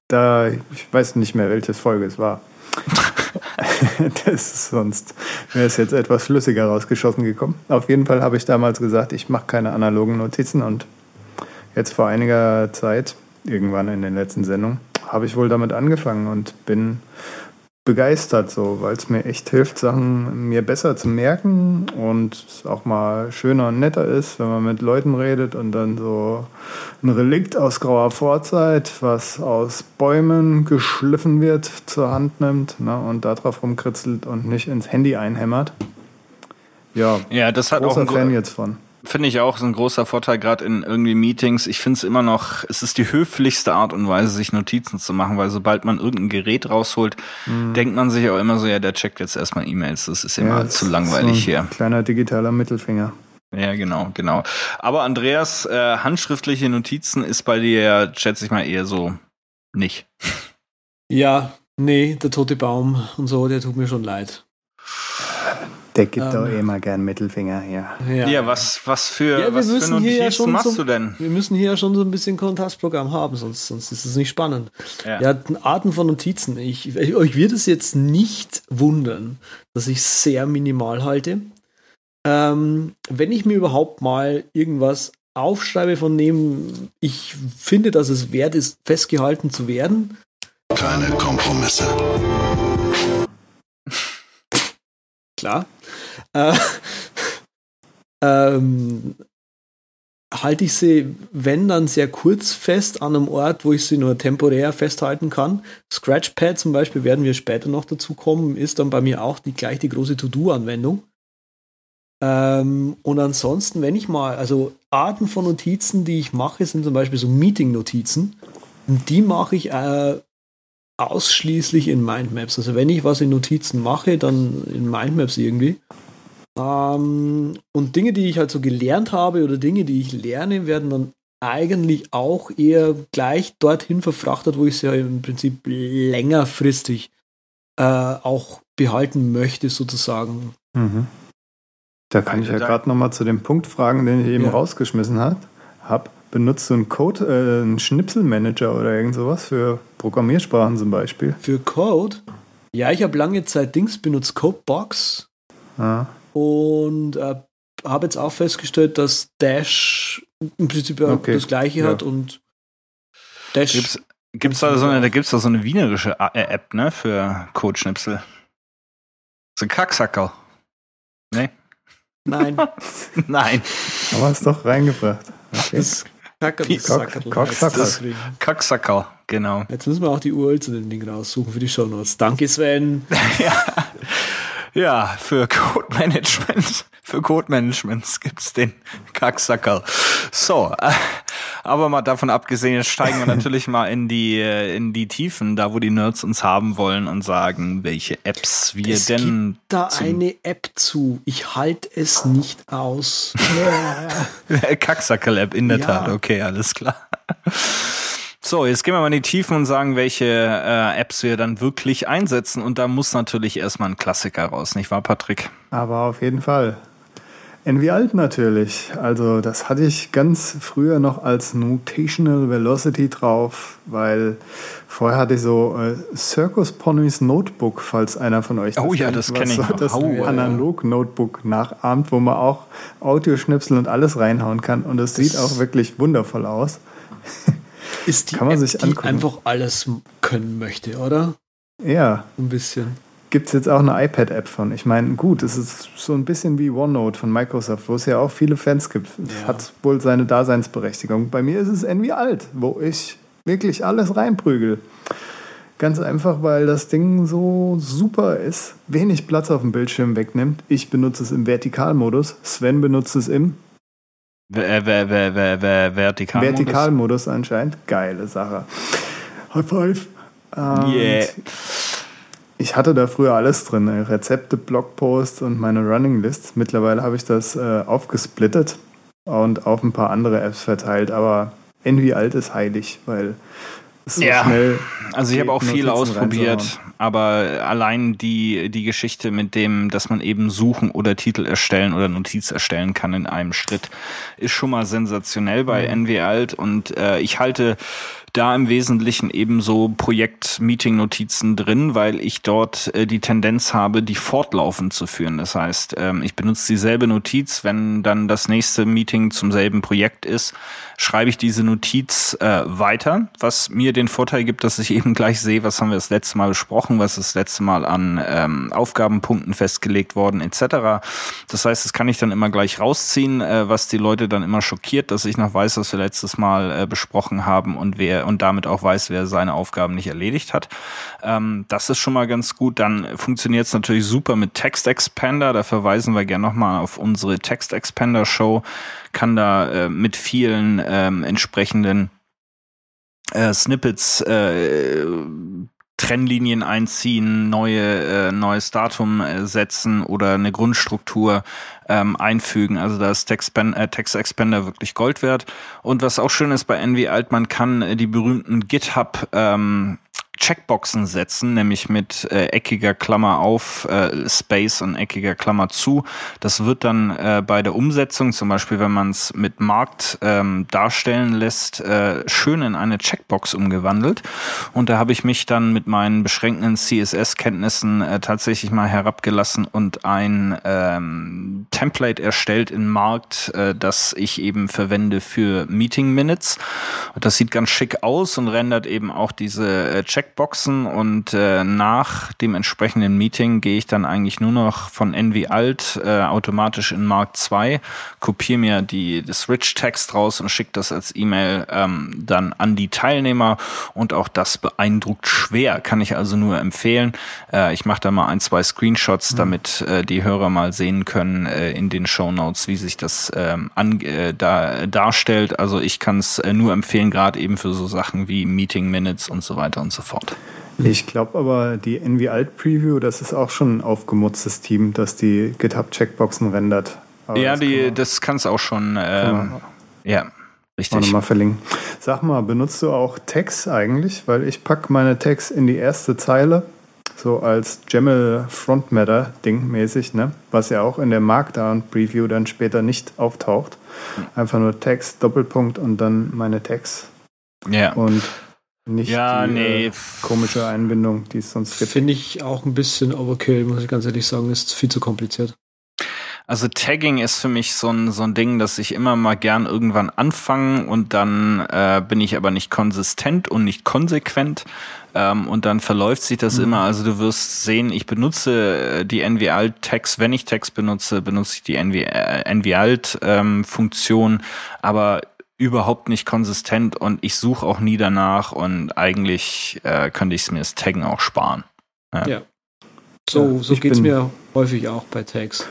Da, ich weiß nicht mehr, welche Folge es war. das ist sonst wäre es jetzt etwas flüssiger rausgeschossen gekommen. Auf jeden Fall habe ich damals gesagt, ich mache keine analogen Notizen und jetzt vor einiger Zeit, irgendwann in den letzten Sendungen, habe ich wohl damit angefangen und bin begeistert, so, weil es mir echt hilft, Sachen mir besser zu merken und es auch mal schöner und netter ist, wenn man mit Leuten redet und dann so ein Relikt aus grauer Vorzeit, was aus Bäumen geschliffen wird, zur Hand nimmt ne, und da drauf rumkritzelt und nicht ins Handy einhämmert. Ja, Ja, das hat auch einen, Fan jetzt von. Finde ich auch so ein großer Vorteil, gerade in irgendwie Meetings. Ich finde es immer noch, es ist die höflichste Art und Weise, sich Notizen zu machen, weil sobald man irgendein Gerät rausholt, Mhm. denkt man sich auch immer so, ja, der checkt jetzt erstmal E-Mails. Das ist immer das zu ist langweilig so ein hier. Kleiner digitaler Mittelfinger. Ja, genau, genau. Aber Andreas, äh, handschriftliche Notizen ist bei dir, schätze ich mal, eher so nicht. Ja, nee, der tote Baum und so, der tut mir schon leid. Der gibt Ähm. auch mal gern Mittelfinger, ja. Ja, was, was für, Ja, was für hier ja machst so- du denn? Wir müssen hier ja schon so ein bisschen Kontrastprogramm haben, sonst, sonst ist es nicht spannend. Ja. Ja, Arten von Notizen. Ich, euch wird es jetzt nicht wundern, dass ich sehr minimal halte. Ähm, wenn ich mir überhaupt mal irgendwas aufschreibe, von dem ich finde, dass es wert ist, festgehalten zu werden, Keine Kompromisse. klar, äh, ähm, halte ich sie, wenn dann sehr kurz fest an einem Ort, wo ich sie nur temporär festhalten kann. Scratchpad zum Beispiel werden wir später noch dazu kommen, ist dann bei mir auch die gleich die große To-Do-Anwendung. Ähm, und ansonsten, wenn ich mal, also Arten von Notizen, die ich mache, sind zum Beispiel so Meeting-Notizen. Und die mache ich äh, ausschließlich in Mindmaps. Also wenn ich was in Notizen mache, dann in Mindmaps irgendwie. Ähm, und Dinge, die ich halt so gelernt habe oder Dinge, die ich lerne, werden dann eigentlich auch eher gleich dorthin verfrachtet, wo ich sie ja im Prinzip längerfristig äh, auch behalten möchte, sozusagen. Mhm. Da kann ich ja gerade noch mal zu dem Punkt fragen, den ich eben Ja. rausgeschmissen hat, hab. Benutzt du einen Code, äh, einen Schnipselmanager oder irgend sowas für Programmiersprachen zum Beispiel? Für Code, ja, ich habe lange Zeit Dings benutzt, Codebox, Ja. Und äh, habe jetzt auch festgestellt, dass Dash im Prinzip Okay, das gleiche ja. hat und Dash. Gibt's, gibt's da so eine, da gibt's da so eine wienerische A- äh, App, ne, für Codeschnipsel. So ein Kacksackerl. Ne? Nein, Nein. Aber hast doch reingebracht. Okay. das Kacker, Wie- das Sackerl Cock- heißt Cocksackerl. das Ding. Kacksackerl, genau. Jetzt müssen wir auch die URL zu dem Ding raussuchen für die Shownotes. Danke, Sven. Ja, für Code-Management, für Code-Managements gibt's den Kacksackerl. So, äh, aber mal davon abgesehen, jetzt steigen wir natürlich mal in die, äh, in die Tiefen, da wo die Nerds uns haben wollen und sagen, welche Apps wir Es denn gibt da eine App zu. Ich halte es nicht aus. Kacksackerl-App, in der Ja. Tat. Okay, alles klar. So, jetzt gehen wir mal in die Tiefen und sagen, welche äh, Apps wir dann wirklich einsetzen. Und da muss natürlich erstmal ein Klassiker raus, nicht wahr, Patrick? Aber auf jeden Fall. Envy Alt natürlich. Also das hatte ich ganz früher noch als Notational Velocity drauf, weil vorher hatte ich so äh, Circus Ponys Notebook, falls einer von euch Oh ja, kennt, das was kenn ich so das Oh, ja. Analog-Notebook nachahmt, wo man auch Audioschnipsel und alles reinhauen kann. Und es sieht auch wirklich wundervoll aus. Ist die Kann man App, sich die angucken. einfach alles können möchte, oder? Ja, Ein bisschen. gibt es jetzt auch eine iPad-App von. Ich meine, gut, es ist so ein bisschen wie OneNote von Microsoft, wo es ja auch viele Fans gibt. Ja. hat wohl seine Daseinsberechtigung. Bei mir ist es Envy alt, wo ich wirklich alles reinprügel. Ganz einfach, weil das Ding so super ist, wenig Platz auf dem Bildschirm wegnimmt. Ich benutze es im Vertikalmodus, Sven benutzt es im Wer, wer, wer, wer, wer, vertikal Vertikalmodus anscheinend. Geile Sache. High five. Und Yeah. Ich hatte da früher alles drin, äh, Rezepte, Blogposts und meine Running Lists. Mittlerweile habe ich das äh, aufgesplittet und auf ein paar andere Apps verteilt, aber Envy alt ist heilig, weil es so Ja. schnell Also ich habe auch viel ausprobiert. Aber allein die, die Geschichte mit dem, dass man eben suchen oder Titel erstellen oder Notiz erstellen kann in einem Schritt, ist schon mal sensationell bei Mhm. NW Alt und äh, ich halte da im Wesentlichen eben so Projekt-Meeting-Notizen drin, weil ich dort äh, die Tendenz habe, die fortlaufend zu führen. Das heißt, ähm, ich benutze dieselbe Notiz, wenn dann das nächste Meeting zum selben Projekt ist, schreibe ich diese Notiz äh, weiter, was mir den Vorteil gibt, dass ich eben gleich sehe, was haben wir das letzte Mal besprochen, was ist das letzte Mal an ähm, Aufgabenpunkten festgelegt worden, etc. Das heißt, das kann ich dann immer gleich rausziehen, äh, was die Leute dann immer schockiert, dass ich noch weiß, was wir letztes Mal äh, besprochen haben und wer und damit auch weiß, wer seine Aufgaben nicht erledigt hat. Ähm, das ist schon mal ganz gut. Dann funktioniert es natürlich super mit Text Expander. Da verweisen wir gerne nochmal auf unsere Text Expander Show. Kann da äh, mit vielen ähm, entsprechenden äh, Snippets äh, Trennlinien einziehen, neue, äh, neues Datum äh, setzen oder eine Grundstruktur ähm, einfügen. Also da ist Text, äh, Text Expander wirklich Gold wert. Und was auch schön ist bei Envy Alt, man kann äh, die berühmten GitHub ähm, Checkboxen setzen, nämlich mit äh, eckiger Klammer auf, äh, Space und eckiger Klammer zu. Das wird dann äh, bei der Umsetzung, zum Beispiel wenn man es mit Markt ähm, darstellen lässt, äh, schön in eine Checkbox umgewandelt. Und da habe ich mich dann mit meinen beschränkten CSS-Kenntnissen äh, tatsächlich mal herabgelassen und ein ähm, Template erstellt in Markt, äh, das ich eben verwende für Meeting Minutes. Und das sieht ganz schick aus und rendert eben auch diese äh, Checkbox Checkboxen und äh, nach dem entsprechenden Meeting gehe ich dann eigentlich nur noch von NV Alt äh, automatisch in Mark 2, kopiere mir die, das Rich-Text raus und schicke das als E-Mail ähm, dann an die Teilnehmer und auch das beeindruckt schwer, kann ich also nur empfehlen. Äh, ich mache da mal ein, zwei Screenshots, mhm. damit äh, die Hörer mal sehen können äh, in den Show Notes, wie sich das ähm, an, äh, da, darstellt. Also ich kann es äh, nur empfehlen, gerade eben für so Sachen wie Meeting Minutes und so weiter und so fort fort. Ich glaube aber, die Envy Alt Preview, das ist auch schon ein aufgemutztes Team, das die GitHub-Checkboxen rendert. Aber ja, das, die, kann das kannst auch schon. Ähm, ja, richtig. Mal verlinken. Sag mal, benutzt du auch Tags eigentlich? Weil ich packe meine Tags in die erste Zeile, so als Jamel Frontmatter Ding mäßig, ne? Was ja auch in der Markdown Preview dann später nicht auftaucht. Hm. Einfach nur Tags, Doppelpunkt und dann meine Tags. Ja. Und nicht ja, die nee. äh, komische Einbindung, die es sonst gibt. Finde ich auch ein bisschen overkill, muss ich ganz ehrlich sagen. Ist viel zu kompliziert. Also Tagging ist für mich so ein, so ein Ding, dass ich immer mal gern irgendwann anfange und dann äh, bin ich aber nicht konsistent und nicht konsequent ähm, und dann verläuft sich das mhm. immer. Also du wirst sehen, ich benutze äh, die NVAlt-Tags, wenn ich Tags benutze, benutze ich die NVAlt-Funktion, ähm, aber überhaupt nicht konsistent und ich suche auch nie danach und eigentlich äh, könnte ich es mir das Taggen auch sparen. Ja. ja. So, so geht es mir häufig auch bei Tags.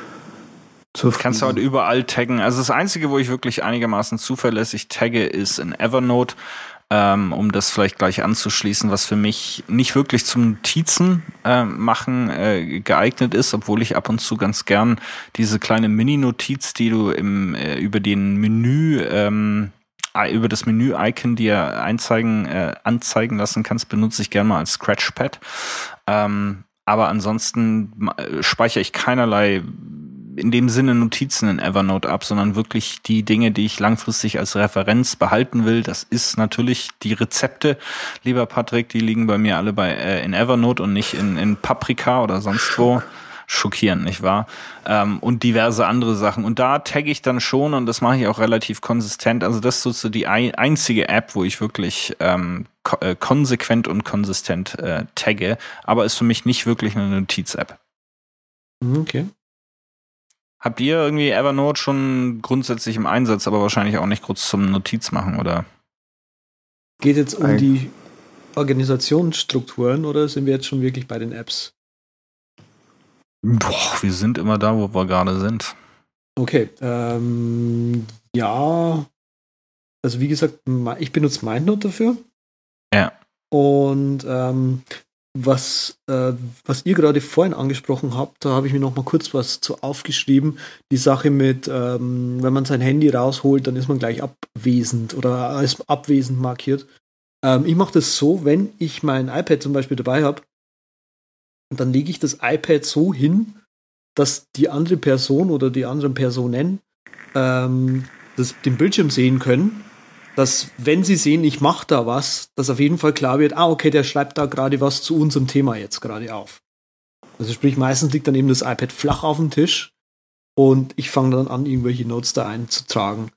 Du kannst halt überall taggen. Also das Einzige, wo ich wirklich einigermaßen zuverlässig tagge, ist in Evernote, ähm, um das vielleicht gleich anzuschließen, was für mich nicht wirklich zum Notizen äh, machen äh, geeignet ist, obwohl ich ab und zu ganz gern diese kleine Mini-Notiz, die du im, äh, über den Menü ähm, über das Menü-Icon dir einzeigen, äh, anzeigen lassen kannst, benutze ich gerne mal als Scratchpad. Ähm, aber ansonsten äh, speichere ich keinerlei in dem Sinne Notizen in Evernote ab, sondern wirklich die Dinge, die ich langfristig als Referenz behalten will. Das ist natürlich die Rezepte, lieber Patrick, die liegen bei mir alle bei äh, in Evernote und nicht in, in Paprika oder sonst wo schockierend, nicht wahr? Ähm, und diverse andere Sachen. Und da tagge ich dann schon und das mache ich auch relativ konsistent. Also das ist so die einzige App, wo ich wirklich ähm, ko äh, konsequent und konsistent äh, tagge, aber ist für mich nicht wirklich eine Notiz-App. Mhm, okay. Habt ihr irgendwie Evernote schon grundsätzlich im Einsatz, aber wahrscheinlich auch nicht kurz zum Notiz machen, oder? Geht jetzt um Ein die Organisationsstrukturen oder sind wir jetzt schon wirklich bei den Apps? Boah, wir sind immer da, wo wir gerade sind. Okay, ähm, ja, also wie gesagt, ich benutze MindNote dafür. Ja. Und ähm, was, äh, was ihr gerade vorhin angesprochen habt, da habe ich mir noch mal kurz was zu aufgeschrieben. Die Sache mit, ähm, wenn man sein Handy rausholt, dann ist man gleich abwesend oder als abwesend markiert. Ähm, ich mache das so, wenn ich mein iPad zum Beispiel dabei habe, und dann lege ich das iPad so hin, dass die andere Person oder die anderen Personen ähm, das, den Bildschirm sehen können, dass wenn sie sehen, ich mache da was, dass auf jeden Fall klar wird, ah, okay, der schreibt da gerade was zu unserem Thema jetzt gerade auf. Also sprich, meistens liegt dann eben das iPad flach auf dem Tisch und ich fange dann an, irgendwelche Notes da einzutragen.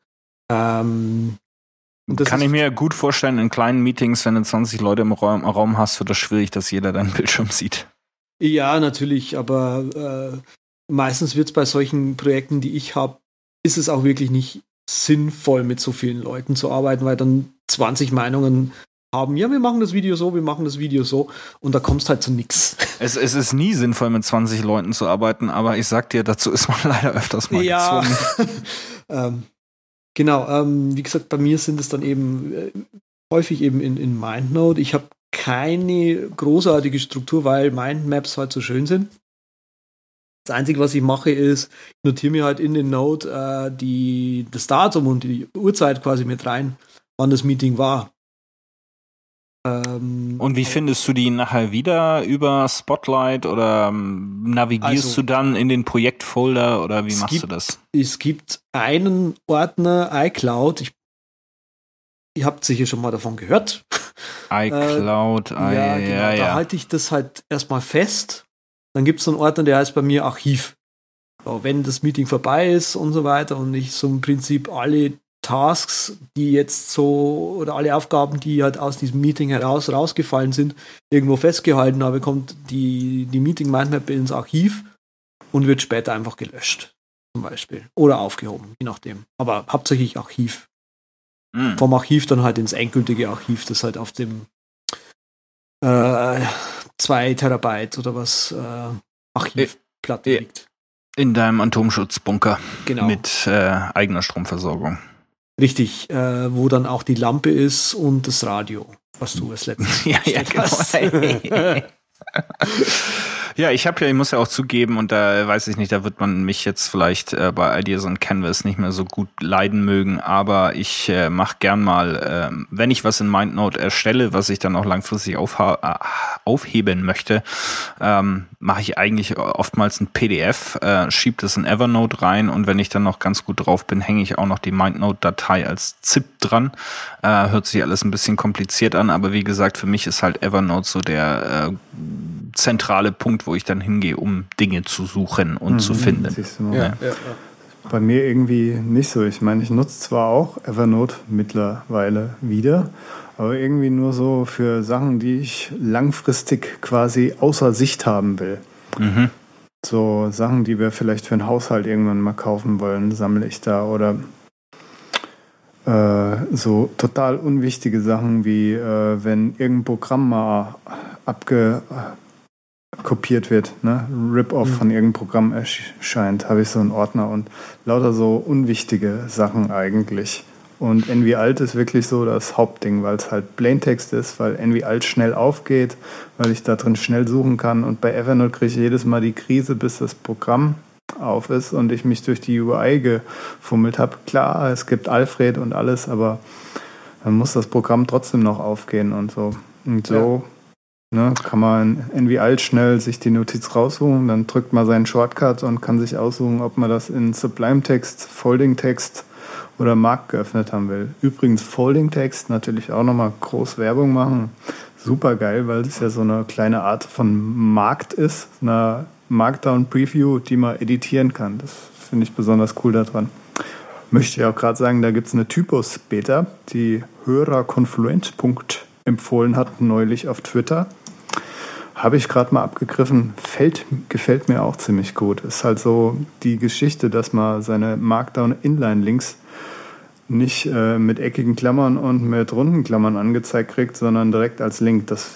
Ähm, Kann ich mir gut vorstellen, in kleinen Meetings, wenn du 20 Leute im Raum, im Raum hast, wird das schwierig, dass jeder deinen Bildschirm sieht. Ja, natürlich, aber äh, meistens wird es bei solchen Projekten, die ich habe, ist es auch wirklich nicht sinnvoll, mit so vielen Leuten zu arbeiten, weil dann 20 Meinungen haben, ja, wir machen das Video so, wir machen das Video so und da kommst halt zu nix. Es, es ist nie sinnvoll, mit 20 Leuten zu arbeiten, aber ich sag dir, dazu ist man leider öfters mal Ja. gezwungen. ähm, genau, ähm, wie gesagt, bei mir sind es dann eben äh, häufig eben in, in MindNote. Ich habe keine großartige Struktur, weil Mindmaps halt so schön sind. Das Einzige, was ich mache, ist, ich notiere mir halt in den Note äh, die, das Datum und die Uhrzeit quasi mit rein, wann das Meeting war. Ähm, Und wie findest du die nachher wieder über Spotlight oder ähm, navigierst Also- du dann in den Projektfolder oder wie machst du gibt- das? es gibt einen Ordner iCloud. Ich, ihr habt sicher schon mal davon gehört. iCloud, I, ja, genau. ja, Da ja. halte ich das halt erstmal fest. Dann gibt es einen Ordner, der heißt bei mir Archiv. So, wenn das Meeting vorbei ist und so weiter und ich so im Prinzip alle Tasks, die jetzt so oder alle Aufgaben, die halt aus diesem Meeting heraus rausgefallen sind, irgendwo festgehalten habe, kommt die, die Meeting Mindmap ins Archiv und wird später einfach gelöscht. Zum Beispiel. Oder aufgehoben, je nachdem. Aber hauptsächlich Archiv Hm. vom Archiv dann halt ins endgültige Archiv, das halt auf dem äh, 2 Terabyte oder was äh, Archivplatte Äh, liegt. In deinem Atomschutzbunker Genau. mit äh, eigener Stromversorgung. Richtig, äh, wo dann auch die Lampe ist und das Radio, was du als letztes Ja, ja, genau. Ja, ich habe ja, ich muss ja auch zugeben, und da weiß ich nicht, da wird man mich jetzt vielleicht äh, bei Ideas on Canvas nicht mehr so gut leiden mögen, aber ich äh, mache gern mal, ähm, wenn ich was in MindNote erstelle, was ich dann auch langfristig äh, aufheben möchte, ähm, mache ich eigentlich oftmals ein PDF, äh, schiebe das in Evernote rein und wenn ich dann noch ganz gut drauf bin, hänge ich auch noch die MindNote-Datei als ZIP dran. Äh, hört sich alles ein bisschen kompliziert an, aber wie gesagt, für mich ist halt Evernote so der äh, zentrale Punkt, wo ich dann hingehe, um Dinge zu suchen und zu finden. Ja, ja. Bei mir irgendwie nicht so. Ich meine, ich nutze zwar auch Evernote mittlerweile wieder, aber irgendwie nur so für Sachen, die ich langfristig quasi außer Sicht haben will. Mhm. So Sachen, die wir vielleicht für einen Haushalt irgendwann mal kaufen wollen, sammle ich da. Oder äh, so total unwichtige Sachen wie, äh, wenn irgendein Programm mal abge kopiert wird, ne? Rip-Off Mhm. von irgendeinem Programm erscheint, habe ich so einen Ordner und lauter so unwichtige Sachen eigentlich. Und Envy Alt ist wirklich so das Hauptding, weil es halt Plaintext ist, weil Envy Alt schnell aufgeht, weil ich da drin schnell suchen kann. Und bei Evernote kriege ich jedes Mal die Krise, bis das Programm auf ist und ich mich durch die UI gefummelt habe. Klar, es gibt Alfred und alles, aber dann muss das Programm trotzdem noch aufgehen und so. Und so ne, kann man in Envy Alt schnell sich die Notiz raussuchen, dann drückt man seinen Shortcut und kann sich aussuchen, ob man das in Sublime Text, Folding Text oder Markt geöffnet haben will. Übrigens Folding Text natürlich auch nochmal groß Werbung machen. Super geil, weil es ja so eine kleine Art von Markt ist, eine Markdown Preview, die man editieren kann. Das finde ich besonders cool daran. Möchte ich auch gerade sagen, da gibt es eine Typus-Beta, die Hörer Confluent empfohlen hat, neulich auf Twitter. Habe ich gerade mal abgegriffen, fällt, gefällt mir auch ziemlich gut. Ist halt so die Geschichte, dass man seine Markdown-Inline-Links nicht äh, mit eckigen Klammern und mit runden Klammern angezeigt kriegt, sondern direkt als Link. Das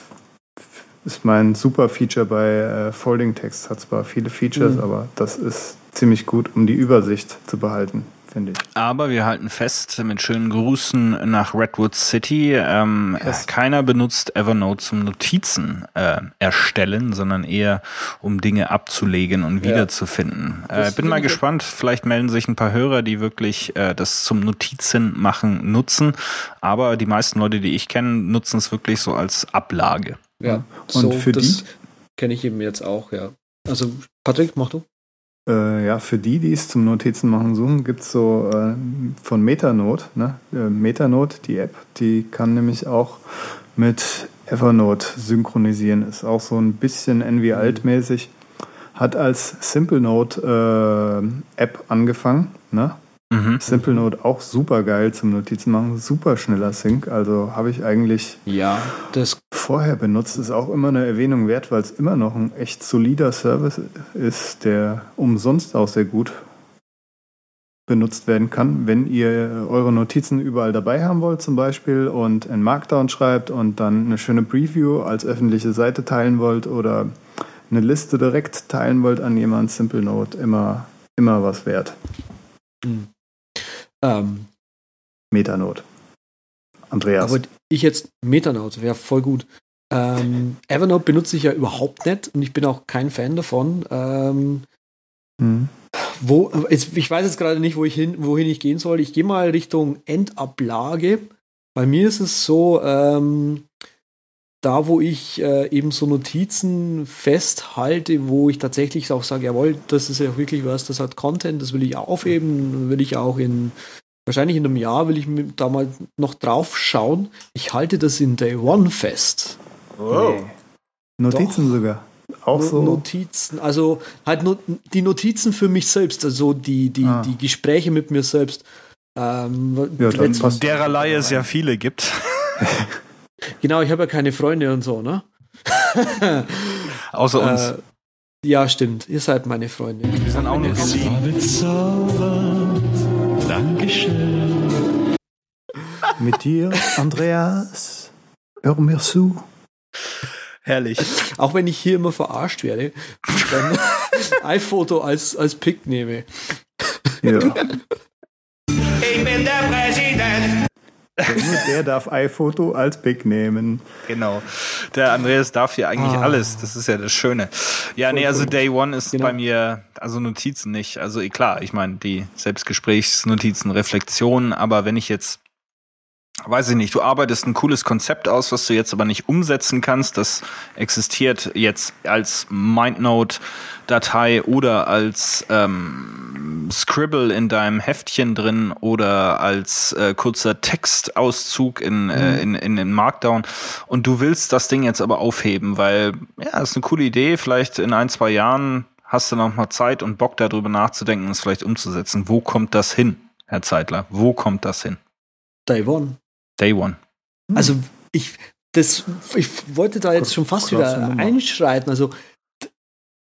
ist mein super Feature bei äh, Folding Text. Hat zwar viele Features, Mhm. aber das ist ziemlich gut, um die Übersicht zu behalten, finde ich. Aber wir halten fest mit schönen Grüßen nach Redwood City. Ähm, Yes. Keiner benutzt Evernote zum Notizen äh, erstellen, sondern eher um Dinge abzulegen und wiederzufinden. Äh, Das bin mal gespannt. Vielleicht melden sich ein paar Hörer, die wirklich äh, das zum Notizen machen nutzen. Aber die meisten Leute, die ich kenne, nutzen es wirklich so als Ablage. Ja, Und so, für das die? kenne ich eben jetzt auch, ja. Also, Patrick, mach du. Äh, ja, für die, die es zum Notizen machen suchen, gibt es so äh, von Metanote, ne? Äh, Metanote, die App, die kann nämlich auch mit Evernote synchronisieren. Ist auch so ein bisschen Envy Alt-mäßig. Hat als Simple Note äh, App angefangen, ne? Mhm. Simple Note auch super geil zum Notizen machen, super schneller Sync. Also habe ich eigentlich Ja, das vorher benutzt, ist auch immer eine Erwähnung wert, weil es immer noch ein echt solider Service ist, der umsonst auch sehr gut benutzt werden kann, wenn ihr eure Notizen überall dabei haben wollt zum Beispiel und in Markdown schreibt und dann eine schöne Preview als öffentliche Seite teilen wollt oder eine Liste direkt teilen wollt an jemanden, Simple Note, immer, immer was wert. Hm. Ähm, Metanote. Andreas. aber ich jetzt Metanote wäre voll gut. Ähm, Evernote benutze ich ja überhaupt nicht und ich bin auch kein Fan davon. Ähm, Hm. wo, jetzt, ich weiß jetzt gerade nicht, wo ich hin, wohin ich gehen soll. Ich gehe mal Richtung Endablage. Bei mir ist es so, ähm, da wo ich äh, eben so Notizen festhalte, wo ich tatsächlich auch sage, jawohl, das ist ja wirklich was, das hat Content, das will ich aufheben, will ich auch in, wahrscheinlich in einem Jahr will ich mir da mal noch drauf schauen. Ich halte das in Day One fest. Nee. Notizen sogar. Auch No- so. Notizen, also halt no die Notizen für mich selbst, also die, die, Ah. die Gespräche mit mir selbst. Ähm, Ja, dann letzt- passt- Dererlei es ja viele gibt. genau, ich habe ja keine Freunde und so, ne? Außer uns. Äh, ja, stimmt. Ihr seid meine Freunde. Wir sind auch nur geliebt. Dankeschön. Mit dir, Andreas. Hör mir zu. Herrlich. Auch wenn ich hier immer verarscht werde, dann iPhoto als, als Pick nehme. Ja. Nur der darf iPhoto als Big nehmen. Genau. Der Andreas darf hier eigentlich Ah. alles. Das ist ja das Schöne. Ja, nee, also Day One ist Genau. bei mir, also Notizen nicht. Also eh, klar, ich meine, die Selbstgesprächsnotizen, Reflexionen, aber wenn ich jetzt, weiß ich nicht, du arbeitest ein cooles Konzept aus, was du jetzt aber nicht umsetzen kannst, das existiert jetzt als MindNote-Datei oder als ähm, Scribble in deinem Heftchen drin oder als äh, kurzer Textauszug in, äh, in, in, in Markdown und du willst das Ding jetzt aber aufheben, weil ja, ist eine coole Idee, vielleicht in ein, zwei Jahren hast du noch mal Zeit und Bock darüber nachzudenken und es vielleicht umzusetzen. Wo kommt das hin, Herr Zeitler? Wo kommt das hin? Day One. Day One. Also ich, das, ich wollte da jetzt schon fast Krasse wieder einschreiten. Also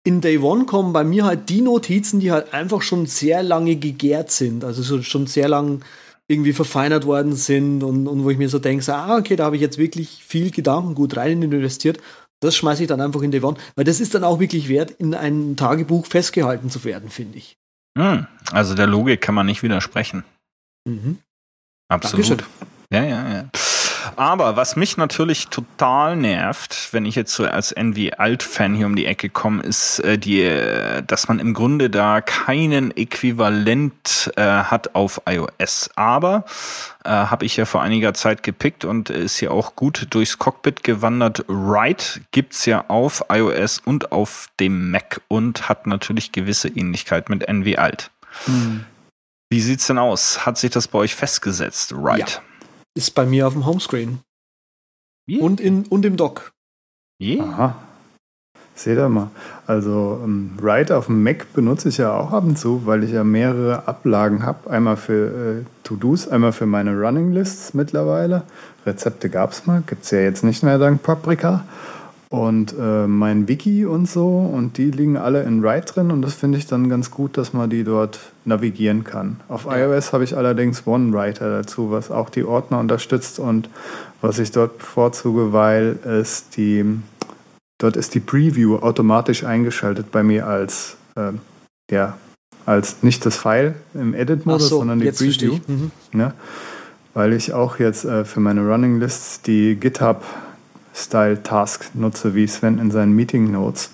in Day One kommen bei mir halt die Notizen, die halt einfach schon sehr lange gegärt sind. Also so, schon sehr lang irgendwie verfeinert worden sind und, und wo ich mir so denke, so, ah, okay, da habe ich jetzt wirklich viel Gedankengut rein investiert. Das schmeiße ich dann einfach in Day One, weil das ist dann auch wirklich wert, in ein Tagebuch festgehalten zu werden, finde ich. Hm, also der Logik kann man nicht widersprechen. Mhm. Absolut. Dankeschön. Ja, ja, ja. Aber was mich natürlich total nervt, wenn ich jetzt so als NV Alt-Fan hier um die Ecke komme, ist äh, die, äh, dass man im Grunde da keinen Äquivalent äh, hat auf iOS. Aber äh, habe ich ja vor einiger Zeit gepickt und ist ja auch gut durchs Cockpit gewandert. Write gibt's ja auf iOS und auf dem Mac und hat natürlich gewisse Ähnlichkeit mit NV Alt. Wie sieht's denn aus? Hat sich das bei euch festgesetzt, Write? Ist bei mir auf dem Homescreen. Wie? Und, in, und im Dock. Yeah. Aha. Seht ihr mal. Also ähm, Write auf dem Mac benutze ich ja auch ab und zu, weil ich ja mehrere Ablagen habe. Einmal für äh, To-Dos, einmal für meine Running Lists mittlerweile. Rezepte gab es mal, gibt es ja jetzt nicht mehr dank Paprika. Und äh, mein Wiki und so. Und die liegen alle in Write drin. Und das finde ich dann ganz gut, dass man die dort navigieren kann. Auf iOS habe ich allerdings OneWriter dazu, was auch die Ordner unterstützt und was ich dort bevorzuge, weil es die Dort ist die Preview automatisch eingeschaltet bei mir als, ähm, ja, als nicht das File im Edit-Modus, sondern die Preview. ich. Mhm. Ne? Weil ich auch jetzt äh, für meine Running Lists die GitHub-Style-Task nutze, wie Sven in seinen Meeting Notes.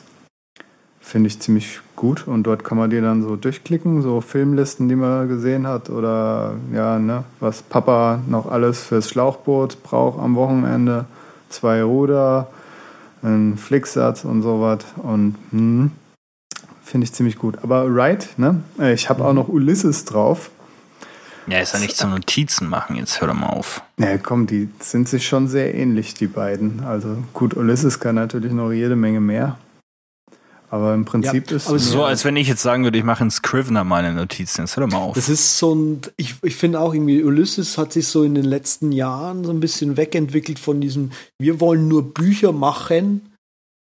Finde ich ziemlich gut und dort kann man die dann so durchklicken, so Filmlisten, die man gesehen hat oder ja, ne, was Papa noch alles fürs Schlauchboot braucht am Wochenende, zwei Ruder, ein Flicksatz und sowas und hm, finde ich ziemlich gut. Aber Right, ne? Ich habe auch noch Ulysses drauf. Ja, ist ja nicht zum Notizen machen, jetzt hör doch mal auf. Ja, komm, die sind sich schon sehr ähnlich, die beiden. Also gut, Ulysses kann natürlich noch jede Menge mehr. Aber im Prinzip Ja, ist mir- So, als wenn ich jetzt sagen würde, ich mache in Scrivener meine Notizen, jetzt hör doch mal auf. Das ist so ein, ich, ich finde auch irgendwie, Ulysses hat sich so in den letzten Jahren so ein bisschen wegentwickelt von diesem, wir wollen nur Bücher machen,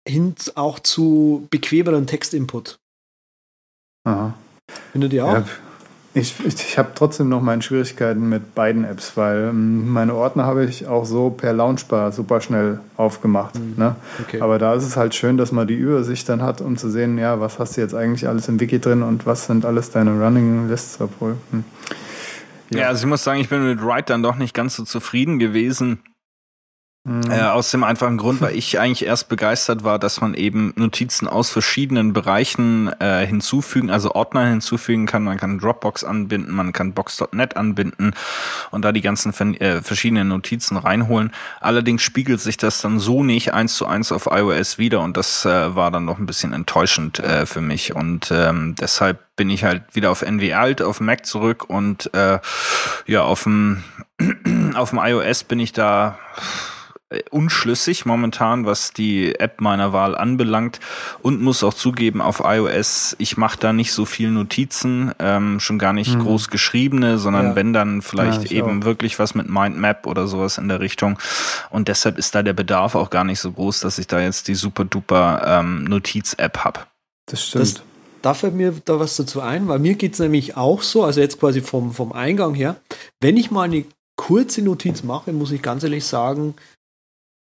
hin auch zu bequemeren Textinput. Aha. Findet ihr auch? Ja, Ich, ich, habe trotzdem noch meine Schwierigkeiten mit beiden Apps, weil ähm, meine Ordner habe ich auch so per Launchbar super schnell aufgemacht. Mhm. Ne? Okay. Aber da ist es halt schön, dass man die Übersicht dann hat, um zu sehen, ja, was hast du jetzt eigentlich alles im Wiki drin und was sind alles deine Running Lists, obwohl. Hm. Ja. also ich muss sagen, ich bin mit Write dann doch nicht ganz so zufrieden gewesen. Äh, aus dem einfachen Grund, weil ich eigentlich erst begeistert war, dass man eben Notizen aus verschiedenen Bereichen äh, hinzufügen, also Ordner hinzufügen kann. Man kann Dropbox anbinden, man kann Box.net anbinden und da die ganzen äh, verschiedenen Notizen reinholen. Allerdings spiegelt sich das dann so nicht eins zu eins auf iOS wieder und das äh, war dann noch ein bisschen enttäuschend äh, für mich und ähm, deshalb bin ich halt wieder auf NV Alt, auf Mac zurück und äh, ja, auf dem iOS bin ich da unschlüssig momentan, was die App meiner Wahl anbelangt und muss auch zugeben, auf iOS, ich mache da nicht so viel Notizen, ähm, schon gar nicht mhm. groß geschriebene, sondern Ja. wenn dann vielleicht Ja, eben auch. wirklich was mit Mindmap oder sowas in der Richtung. Und deshalb ist da der Bedarf auch gar nicht so groß, dass ich da jetzt die super duper ähm, Notiz-App hab. Das stimmt. Das, da fällt mir da was dazu ein, weil mir geht es nämlich auch so, also jetzt quasi vom, vom Eingang her, wenn ich mal eine kurze Notiz mache, muss ich ganz ehrlich sagen,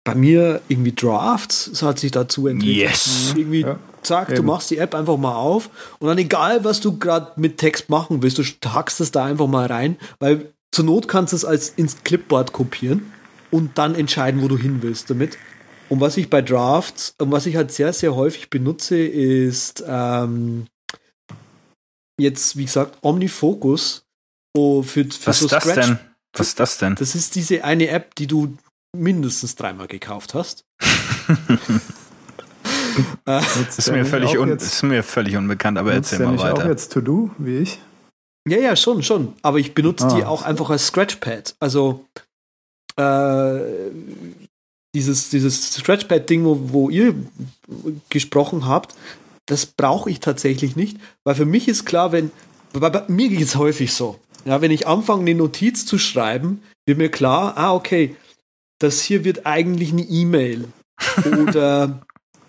bei mir irgendwie Drafts, es hat sich dazu entwickelt. Yes. Irgendwie, Ja, zack, du eben. machst die App einfach mal auf und dann egal, was du gerade mit Text machen willst, du hackst es da einfach mal rein, weil zur Not kannst du es als ins Clipboard kopieren und dann entscheiden, wo du hin willst damit. Und was ich bei Drafts, und was ich halt sehr, sehr häufig benutze, ist ähm, jetzt, wie gesagt, OmniFocus oh, für, für Was so ist das Scratch. denn? Was ist das denn? Das ist diese eine App, die du mindestens dreimal gekauft hast. äh, Ist mir, völlig un jetzt, ist mir völlig unbekannt, aber erzähl mal nicht auch weiter. jetzt To-Do, wie ich? ja, ja, schon, schon. Aber ich benutze die Ah. auch einfach als Scratchpad. Also äh, dieses, dieses Scratchpad-Ding, wo, wo ihr gesprochen habt, das brauche ich tatsächlich nicht, weil für mich ist klar, wenn, bei, bei mir geht es häufig so, ja, wenn ich anfange, eine Notiz zu schreiben, wird mir klar, ah, okay, das hier wird eigentlich eine E-Mail. Oder,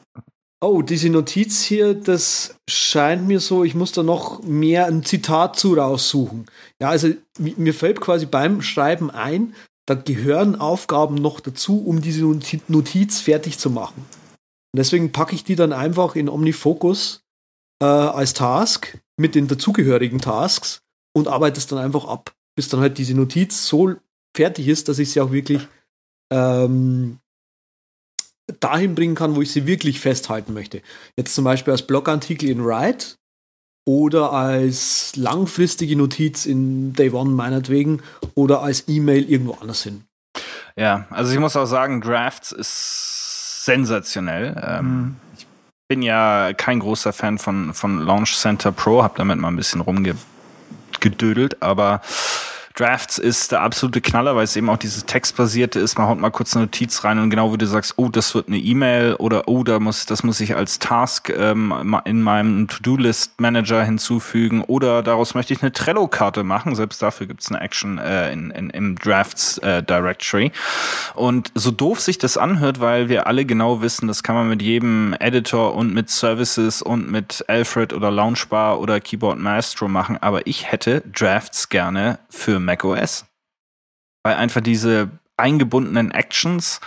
oh, diese Notiz hier, das scheint mir so, ich muss da noch mehr ein Zitat zu raussuchen. Ja, also mi- mir fällt quasi beim Schreiben ein, da gehören Aufgaben noch dazu, um diese Noti- Notiz fertig zu machen. Und deswegen packe ich die dann einfach in OmniFocus äh, als Task mit den dazugehörigen Tasks und arbeite es dann einfach ab, bis dann halt diese Notiz so fertig ist, dass ich sie auch wirklich ähm, dahin bringen kann, wo ich sie wirklich festhalten möchte. Jetzt zum Beispiel als Blogartikel in Write oder als langfristige Notiz in Day One meinetwegen oder als E-Mail irgendwo anders hin. Ja, also ich muss auch sagen, Drafts ist sensationell. Ähm, Ich bin ja kein großer Fan von, von Launch Center Pro, habe damit mal ein bisschen rumgedödelt, aber Drafts ist der absolute Knaller, weil es eben auch dieses textbasierte ist. Man haut mal kurz eine Notiz rein und genau wie du sagst, oh, das wird eine E-Mail oder oh, da muss, das muss ich als Task ähm, in meinem To-Do-List-Manager hinzufügen oder daraus möchte ich eine Trello-Karte machen. Selbst dafür gibt's eine Action äh, in, in, im Drafts-Directory. Und so doof sich das anhört, weil wir alle genau wissen, das kann man mit jedem Editor und mit Services und mit Alfred oder Launchbar oder Keyboard Maestro machen, aber ich hätte Drafts gerne für macOS. Weil einfach diese eingebundenen Actions,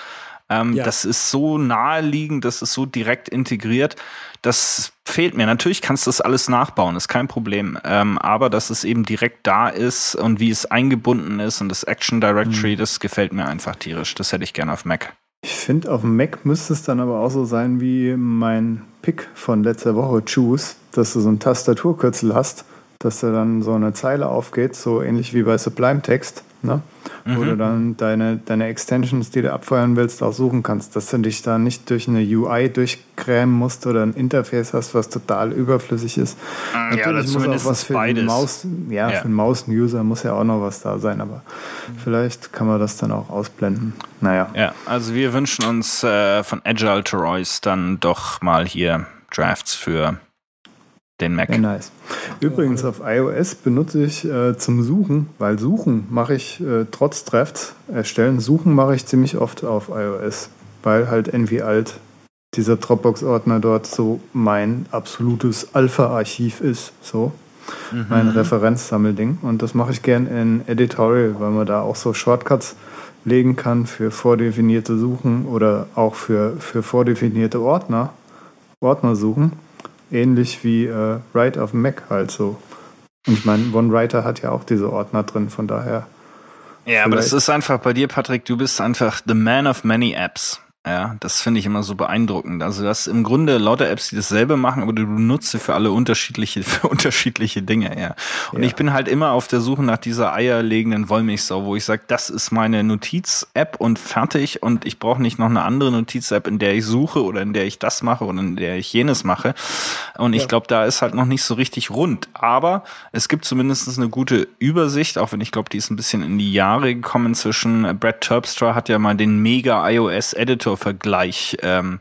ähm, Ja. das ist so naheliegend, das ist so direkt integriert, das fehlt mir. Natürlich kannst du das alles nachbauen, ist kein Problem. Ähm, aber dass es eben direkt da ist und wie es eingebunden ist und das Action Directory, das gefällt mir einfach tierisch. Das hätte ich gerne auf Mac. Ich finde, auf dem Mac müsste es dann aber auch so sein wie mein Pick von letzter Woche, Choose, dass du so ein Tastaturkürzel hast, dass da dann so eine Zeile aufgeht, so ähnlich wie bei Sublime Text, ne? wo du dann deine, deine Extensions, die du abfeuern willst, auch suchen kannst, dass du dich da nicht durch eine UI durchkrämen musst oder ein Interface hast, was total überflüssig ist. Ja, oder zumindest für beides. den Maus, ja, Ja. für den Maus-User muss ja auch noch was da sein, aber vielleicht kann man das dann auch ausblenden. Naja. Ja, also wir wünschen uns äh, von Agile to Royce dann doch mal hier Drafts für den Mac. Ja, nice. Übrigens, auf iOS benutze ich äh, zum Suchen, weil Suchen mache ich äh, trotz Drafts erstellen, Suchen mache ich ziemlich oft auf iOS, weil halt Envy Alt, dieser Dropbox-Ordner dort so mein absolutes Alpha-Archiv ist. So. mhm. mein Referenzsammelding. Und das mache ich gern in Editorial, weil man da auch so Shortcuts legen kann für vordefinierte Suchen oder auch für, für vordefinierte Ordner, Ordner suchen. Ähnlich wie äh, Write auf dem Mac halt so. Und ich meine, OneWriter hat ja auch diese Ordner drin, von daher. Ja, aber das ist einfach bei dir, Patrick, du bist einfach the man of many apps. Ja, das finde ich immer so beeindruckend. Also das im Grunde lauter Apps, die dasselbe machen, aber du nutzt sie für alle unterschiedliche, für unterschiedliche Dinge, ja. Und ja. ich bin halt immer auf der Suche nach dieser eierlegenden Wollmilchsau, wo ich sage, das ist meine Notiz-App und fertig und ich brauche nicht noch eine andere Notiz-App, in der ich suche oder in der ich das mache oder in der ich jenes mache. Und ich ja. glaube, da ist halt noch nicht so richtig rund. Aber es gibt zumindest eine gute Übersicht, auch wenn ich glaube, die ist ein bisschen in die Jahre gekommen zwischen Brad Terpstra hat ja mal den Mega iOS Editor Editor-Vergleich ähm,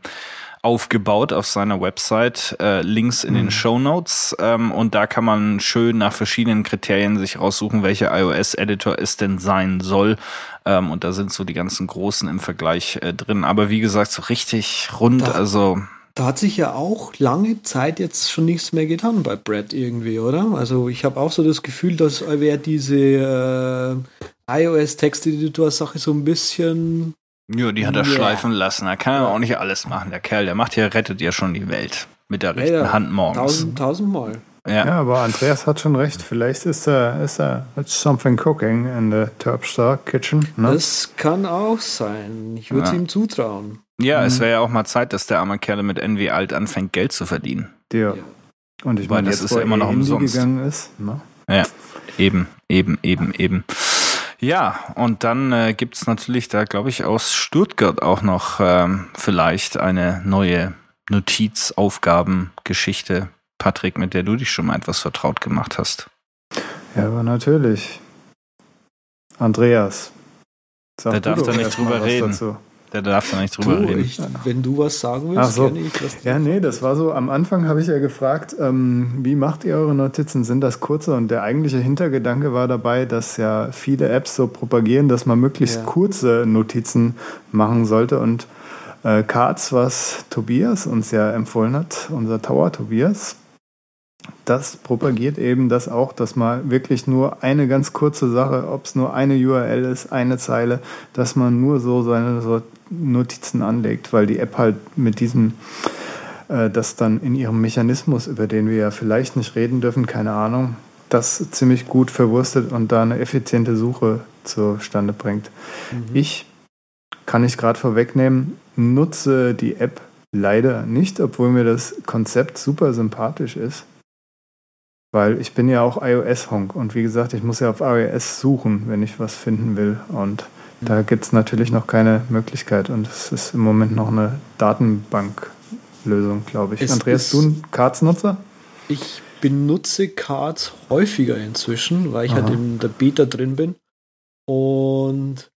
aufgebaut auf seiner Website. Äh, Links in mhm. den Show Notes. Ähm, und da kann man schön nach verschiedenen Kriterien sich raussuchen, welcher iOS-Editor es denn sein soll. Ähm, und da sind so die ganzen großen im Vergleich äh, drin. Aber wie gesagt, so richtig rund, da, also. Da hat sich ja auch lange Zeit jetzt schon nichts mehr getan bei Brad irgendwie, oder? Also ich habe auch so das Gefühl, dass wäre diese äh, iOS-Texteditor-Sache so ein bisschen ja, die hat er yeah. schleifen lassen. Da kann er auch nicht alles machen. Der Kerl, der macht ja, rettet ja schon die Welt. Mit der rechten ja, Hand morgens. Tausend, tausendmal. Ja. ja, aber Andreas hat schon recht. Vielleicht ist da ist da something cooking in the Terpstar Kitchen. Ne? Das kann auch sein. Ich würde es ja. ihm zutrauen. Ja, mhm. es wäre ja auch mal Zeit, dass der arme Kerl mit NW Alt anfängt, Geld zu verdienen. Ja. Und ich meine, das ist ja immer noch umsonst. Gegangen ist, ne? Ja, eben, eben, eben, eben. Ja, und dann äh, gibt natürlich da, glaube ich, aus Stuttgart auch noch ähm, vielleicht eine neue Notizaufgabengeschichte, Patrick, mit der du dich schon mal etwas vertraut gemacht hast. Ja, aber natürlich. Andreas. Sag Der darf da nicht drüber reden. Dazu. Der darf da nicht drüber du, reden. Ich, wenn du was sagen willst, Ach so. ich das. Ja, nee, das war so. Am Anfang habe ich ja gefragt, ähm, wie macht ihr eure Notizen? Sind das kurze? Und der eigentliche Hintergedanke war dabei, dass ja viele Apps so propagieren, dass man möglichst ja. kurze Notizen machen sollte. Und äh, Cards, was Tobias uns ja empfohlen hat, unser Tower Tobias, das propagiert eben das auch, dass man wirklich nur eine ganz kurze Sache, ob es nur eine URL ist, eine Zeile, dass man nur so seine Notizen anlegt, weil die App halt mit diesem, äh, das dann in ihrem Mechanismus, über den wir ja vielleicht nicht reden dürfen, keine Ahnung, das ziemlich gut verwurstet und da eine effiziente Suche zustande bringt. Mhm. Ich kann ich gerade vorwegnehmen, nutze die App leider nicht, obwohl mir das Konzept super sympathisch ist. Weil ich bin ja auch iOS-Honk und wie gesagt, ich muss ja auf iOS suchen, wenn ich was finden will. Und da gibt es natürlich noch keine Möglichkeit und es ist im Moment noch eine Datenbanklösung, glaube ich. Es Andreas, du ein Cards-Nutzer? Ich benutze Cards häufiger inzwischen, weil ich halt Aha. halt in der Beta drin bin. Und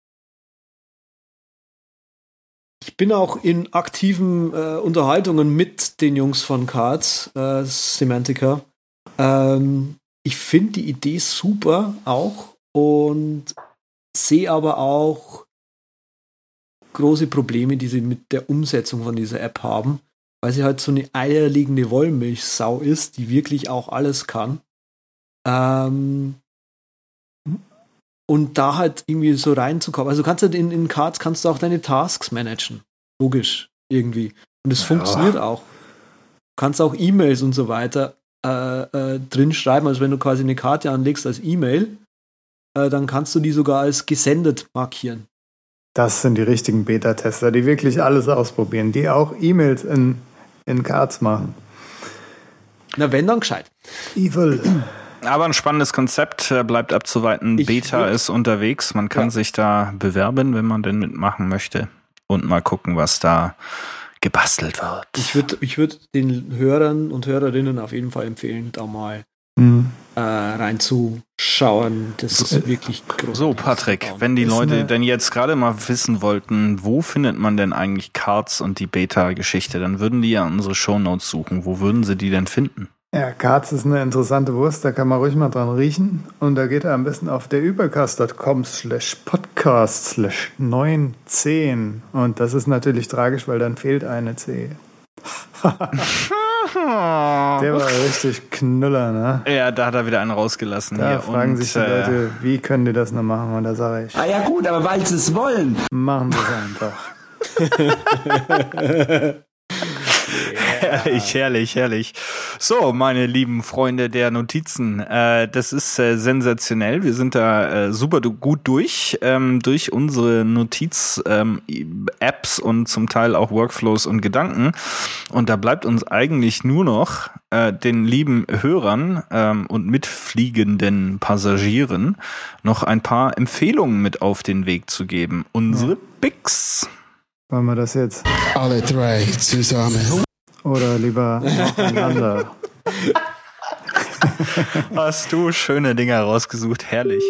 ich bin auch in aktiven äh, Unterhaltungen mit den Jungs von Cards, äh, Semantica. Ähm, ich finde die Idee super auch und sehe aber auch große Probleme, die sie mit der Umsetzung von dieser App haben, weil sie halt so eine eierlegende Wollmilchsau ist, die wirklich auch alles kann. Ähm, und da halt irgendwie so reinzukommen. Also kannst du halt in, in Cards kannst du auch deine Tasks managen. Logisch, irgendwie. Und es ja. funktioniert auch. Du kannst auch E-Mails und so weiter äh, äh, drin schreiben. Also wenn du quasi eine Karte anlegst als E-Mail, äh, dann kannst du die sogar als gesendet markieren. Das sind die richtigen Beta-Tester, die wirklich alles ausprobieren, die auch E-Mails in, in Cards machen. Na, wenn dann gescheit. Evil. Aber ein spannendes Konzept, bleibt abzuweiten. Ich Beta ist unterwegs. Man kann ja. sich da bewerben, wenn man denn mitmachen möchte. Und mal gucken, was da gebastelt wird. Ich würde ich würd den Hörern und Hörerinnen auf jeden Fall empfehlen, da mal mhm. äh, reinzuschauen. Das ist äh, wirklich groß. So, Patrick, wenn die Leute denn jetzt gerade mal wissen wollten, wo findet man denn eigentlich Cards und die Beta-Geschichte, dann würden die ja unsere Shownotes suchen. Wo würden sie die denn finden? Ja, Karz ist eine interessante Wurst, da kann man ruhig mal dran riechen. Und da geht er am besten auf der übercast.com slash podcast slash 910. Und das ist natürlich tragisch, weil dann fehlt eine C. Der war richtig Knüller, ne? Ja, da hat er wieder einen rausgelassen. Da hier. fragen Und, sich die äh, Leute, wie können die das noch machen? Und da sage ich, Ah ja gut, aber weil sie es wollen. machen wir es einfach. Herrlich, herrlich, herrlich. So, meine lieben Freunde der Notizen, äh, das ist äh, sensationell. Wir sind da äh, super gut durch, ähm, durch unsere Notiz-Apps und zum Teil auch Workflows und Gedanken. Und da bleibt uns eigentlich nur noch äh, den lieben Hörern ähm, und mitfliegenden Passagieren noch ein paar Empfehlungen mit auf den Weg zu geben. Unsere Picks. Wollen wir das jetzt? Alle drei zusammen. Oder lieber nacheinander? Hast du schöne Dinger rausgesucht, herrlich.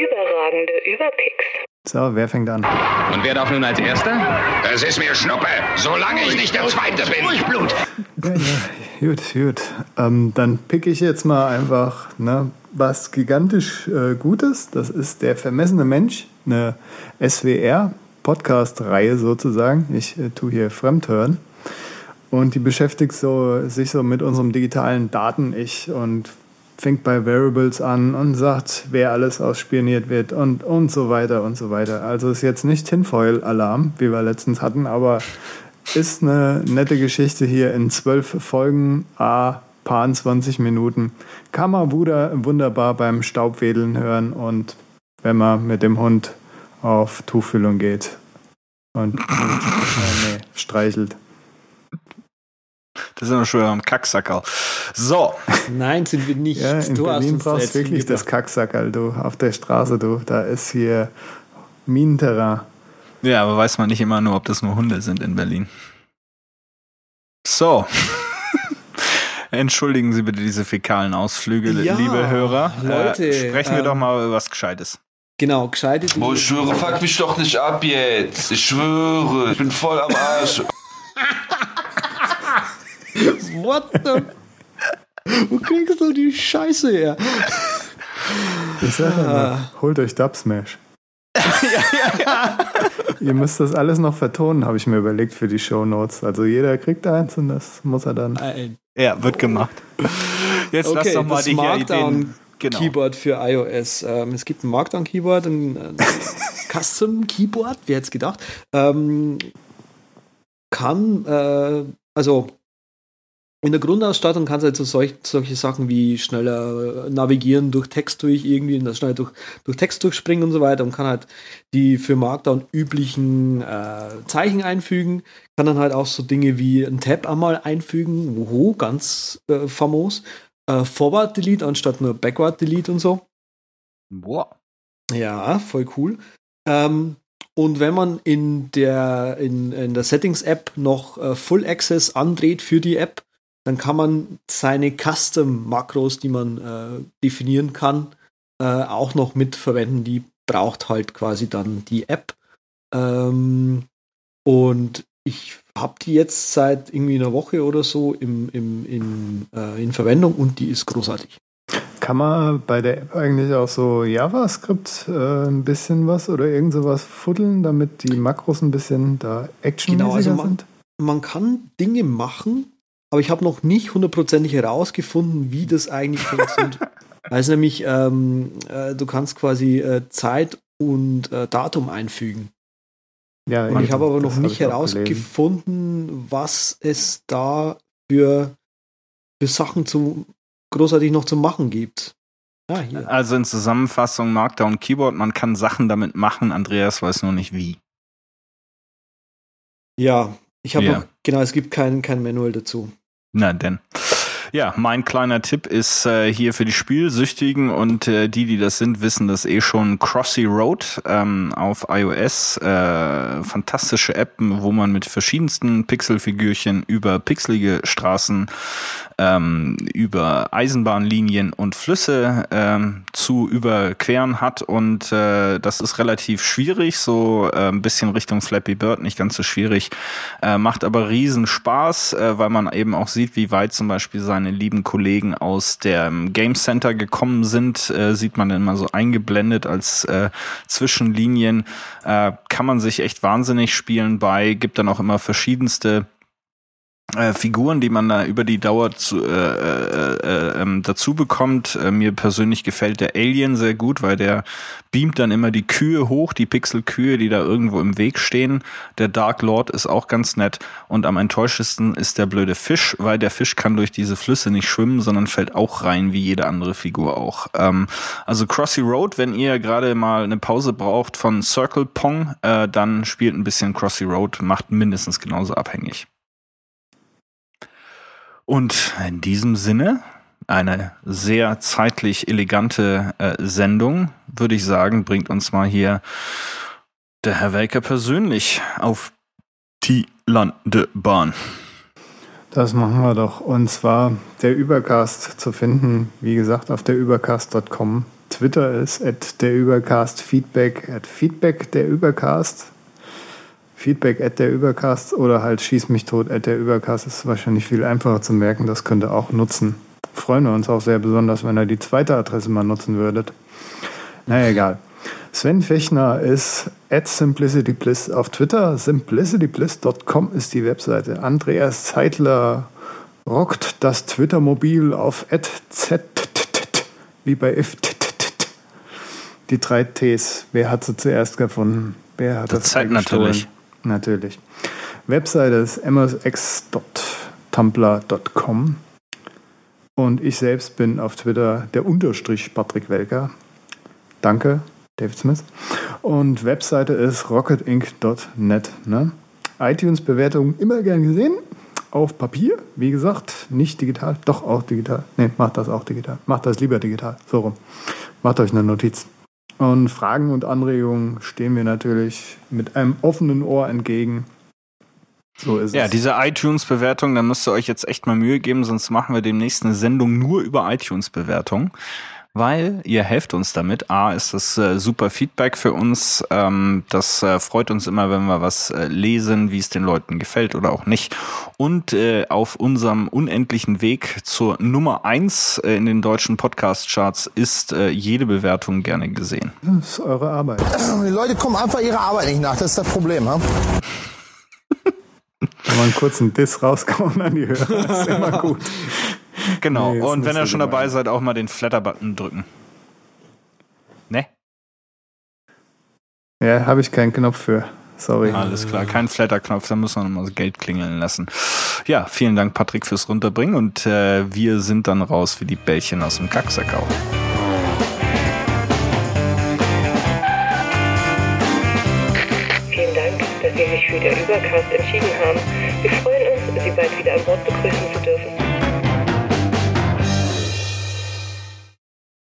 Überragende Überpicks. So, wer fängt an? Und wer darf nun als Erster? Es ist mir Schnuppe, solange ich nicht der Zweite bin. Durchblut. Ja, ja, gut, gut. Ähm, dann pick ich jetzt mal einfach ne, was gigantisch äh, Gutes. Das ist Der vermessene Mensch, eine SWR-Podcast-Reihe sozusagen. Ich äh, tue hier Fremdhören. Und die beschäftigt so, sich so mit unserem digitalen Daten-Ich und fängt bei Variables an und sagt, wer alles ausspioniert wird und, und so weiter und so weiter. Also ist jetzt nicht Tinfoil-Alarm, wie wir letztens hatten, aber ist eine nette Geschichte hier in zwölf Folgen, a paar 20 Minuten. Kann man wunder, wunderbar beim Staubwedeln hören und wenn man mit dem Hund auf Tuchfüllung geht und äh, nee, streichelt. Das ist ja schon am Kacksackerl. So, Nein, sind wir nicht. Ja, in Du hast Berlin brauchst du wirklich das. Kacksackerl, du, auf der Straße, du. Da ist hier Minenterrain. ja, aber weiß man nicht immer nur, ob das nur Hunde sind in Berlin. So. Entschuldigen Sie bitte diese fäkalen Ausflüge, Ja, liebe Hörer. Leute, äh, sprechen wir ähm, doch mal über was Gescheites. Genau, gescheite Boah, ich schwöre, fuck mich doch nicht ab jetzt. Ich schwöre, ich bin voll am Arsch. What the? Wo kriegst du die Scheiße her? Ich sag ja mal, holt euch Dubsmash. Ihr müsst das alles noch vertonen, habe ich mir überlegt für die Shownotes. Also jeder kriegt eins und das muss er dann. Ja, wird gemacht. Jetzt lass Okay, doch mal das die Markdown Ideen. Genau. Keyboard für iOS. Ähm, es gibt ein Markdown-Keyboard, ein, ein Custom-Keyboard, wer hätte gedacht. Ähm, kann, äh, also in der Grundausstattung kannst du halt so solch, solche Sachen wie schneller navigieren durch Text durch, irgendwie schnell durch, durch Text durchspringen und so weiter und kann halt die für Markdown üblichen äh, Zeichen einfügen. Kann dann halt auch so Dinge wie ein Tab einmal einfügen, woho, ganz äh, famos. Äh, Forward Delete anstatt nur Backward Delete und so. Boah. Ja, voll cool. Ähm, und wenn man in der, in, in der Settings-App noch äh, Full Access andreht für die App, dann kann man seine Custom-Makros, die man äh, definieren kann, äh, auch noch mitverwenden. Die braucht halt quasi dann die App. Ähm, und ich habe die jetzt seit irgendwie einer Woche oder so im, im, in, äh, in Verwendung und die ist großartig. Kann man bei der App eigentlich auch so JavaScript äh, ein bisschen was oder irgend sowas fuddeln, damit die Makros ein bisschen da actionmäßiger Genau, also man- sind? man kann Dinge machen, aber ich habe noch nicht hundertprozentig herausgefunden, wie das eigentlich funktioniert. Also nämlich, ähm, äh, du kannst quasi äh, Zeit und äh, Datum einfügen. Ja, Und ich habe aber noch nicht herausgefunden, was es da für, für Sachen zu großartig noch zu machen gibt. Ah, hier. Also in Zusammenfassung Markdown Keyboard, man kann Sachen damit machen, Andreas weiß nur nicht wie. Ja, ich habe Ja. noch, genau, es gibt kein, kein Manual dazu. Na denn. Ja, mein kleiner Tipp ist äh, hier für die Spielsüchtigen und äh, die, die das sind, wissen das eh schon. Crossy Road ähm, auf iOS. Äh, fantastische App, wo man mit verschiedensten Pixelfigürchen über pixelige Straßen, ähm, über Eisenbahnlinien und Flüsse ähm, zu überqueren hat. Und äh, das ist relativ schwierig, so äh, ein bisschen Richtung Flappy Bird, nicht ganz so schwierig. Äh, macht aber riesen Spaß, äh, weil man eben auch sieht, wie weit zum Beispiel seine lieben Kollegen aus dem Game Center gekommen sind. Äh, sieht man immer so eingeblendet als äh, Zwischenlinien. Äh, kann man sich echt wahnsinnig spielen bei, gibt dann auch immer verschiedenste äh, Figuren, die man da über die Dauer zu, äh, äh, äh, ähm, dazu bekommt. Äh, mir persönlich gefällt der Alien sehr gut, weil der beamt dann immer die Kühe hoch, die Pixelkühe, die da irgendwo im Weg stehen. Der Dark Lord ist auch ganz nett und am enttäuschesten ist der blöde Fisch, weil der Fisch kann durch diese Flüsse nicht schwimmen, sondern fällt auch rein wie jede andere Figur auch. Ähm, also Crossy Road, wenn ihr gerade mal eine Pause braucht von Circle Pong, äh, dann spielt ein bisschen Crossy Road, macht mindestens genauso abhängig. Und in diesem Sinne, eine sehr zeitlich elegante äh, Sendung, würde ich sagen, bringt uns mal hier der Herr Welker persönlich auf die Landebahn. Das machen wir doch. Und zwar der Übercast zu finden, wie gesagt, auf der übercast.com. Twitter ist at der Übercast, Feedback at Feedback der Übercast. Feedback at der Übercast oder halt schieß mich tot at der Übercast ist wahrscheinlich viel einfacher zu merken. Das könnt ihr auch nutzen. Freuen wir uns auch sehr besonders, wenn ihr die zweite Adresse mal nutzen würdet. Naja, egal. Sven Fechner ist at simplicitybliss auf Twitter. simplicitybliss.com ist die Webseite. Andreas Zeitler rockt das Twitter-Mobil auf at z wie bei if die drei Ts. Wer hat sie zuerst gefunden? Wer hat das, das Zeit natürlich. Natürlich. Webseite ist msx.tumblr.com und ich selbst bin auf Twitter der Unterstrich Patrick Welker. Danke, David Smith. Und Webseite ist rocketinc.net. Ne? iTunes-Bewertung immer gern gesehen. Auf Papier, wie gesagt, nicht digital, doch auch digital. Ne, macht das auch digital. Macht das lieber digital. So rum. Macht euch eine Notiz. Und Fragen und Anregungen stehen wir natürlich mit einem offenen Ohr entgegen. So ist ja, es. diese iTunes-Bewertung, da müsst ihr euch jetzt echt mal Mühe geben, sonst machen wir demnächst eine Sendung nur über iTunes-Bewertung weil ihr helft uns damit. A, ist das äh, super Feedback für uns. Ähm, das äh, freut uns immer, wenn wir was äh, lesen, wie es den Leuten gefällt oder auch nicht. Und äh, auf unserem unendlichen Weg zur Nummer eins äh, in den deutschen Podcast-Charts ist äh, jede Bewertung gerne gesehen. Das ist eure Arbeit. Die Leute kommen einfach ihrer Arbeit nicht nach, das ist das Problem. Ja? Mal einen kurzen Diss rauskommen an die Hörer, das ist immer gut. Genau. Nee, und wenn ihr schon dabei seid, auch mal den Flatter-Button drücken. Ne? Ja, habe ich keinen Knopf für. Sorry. Alles klar, kein Flatter-Knopf, da müssen wir nochmal Geld klingeln lassen. Ja, vielen Dank, Patrick, fürs Runterbringen und äh, wir sind dann raus wie die Bällchen aus dem Kacksacau. Vielen Dank, dass Sie sich für den Übercast entschieden haben. Wir freuen uns, Sie bald wieder an Bord begrüßen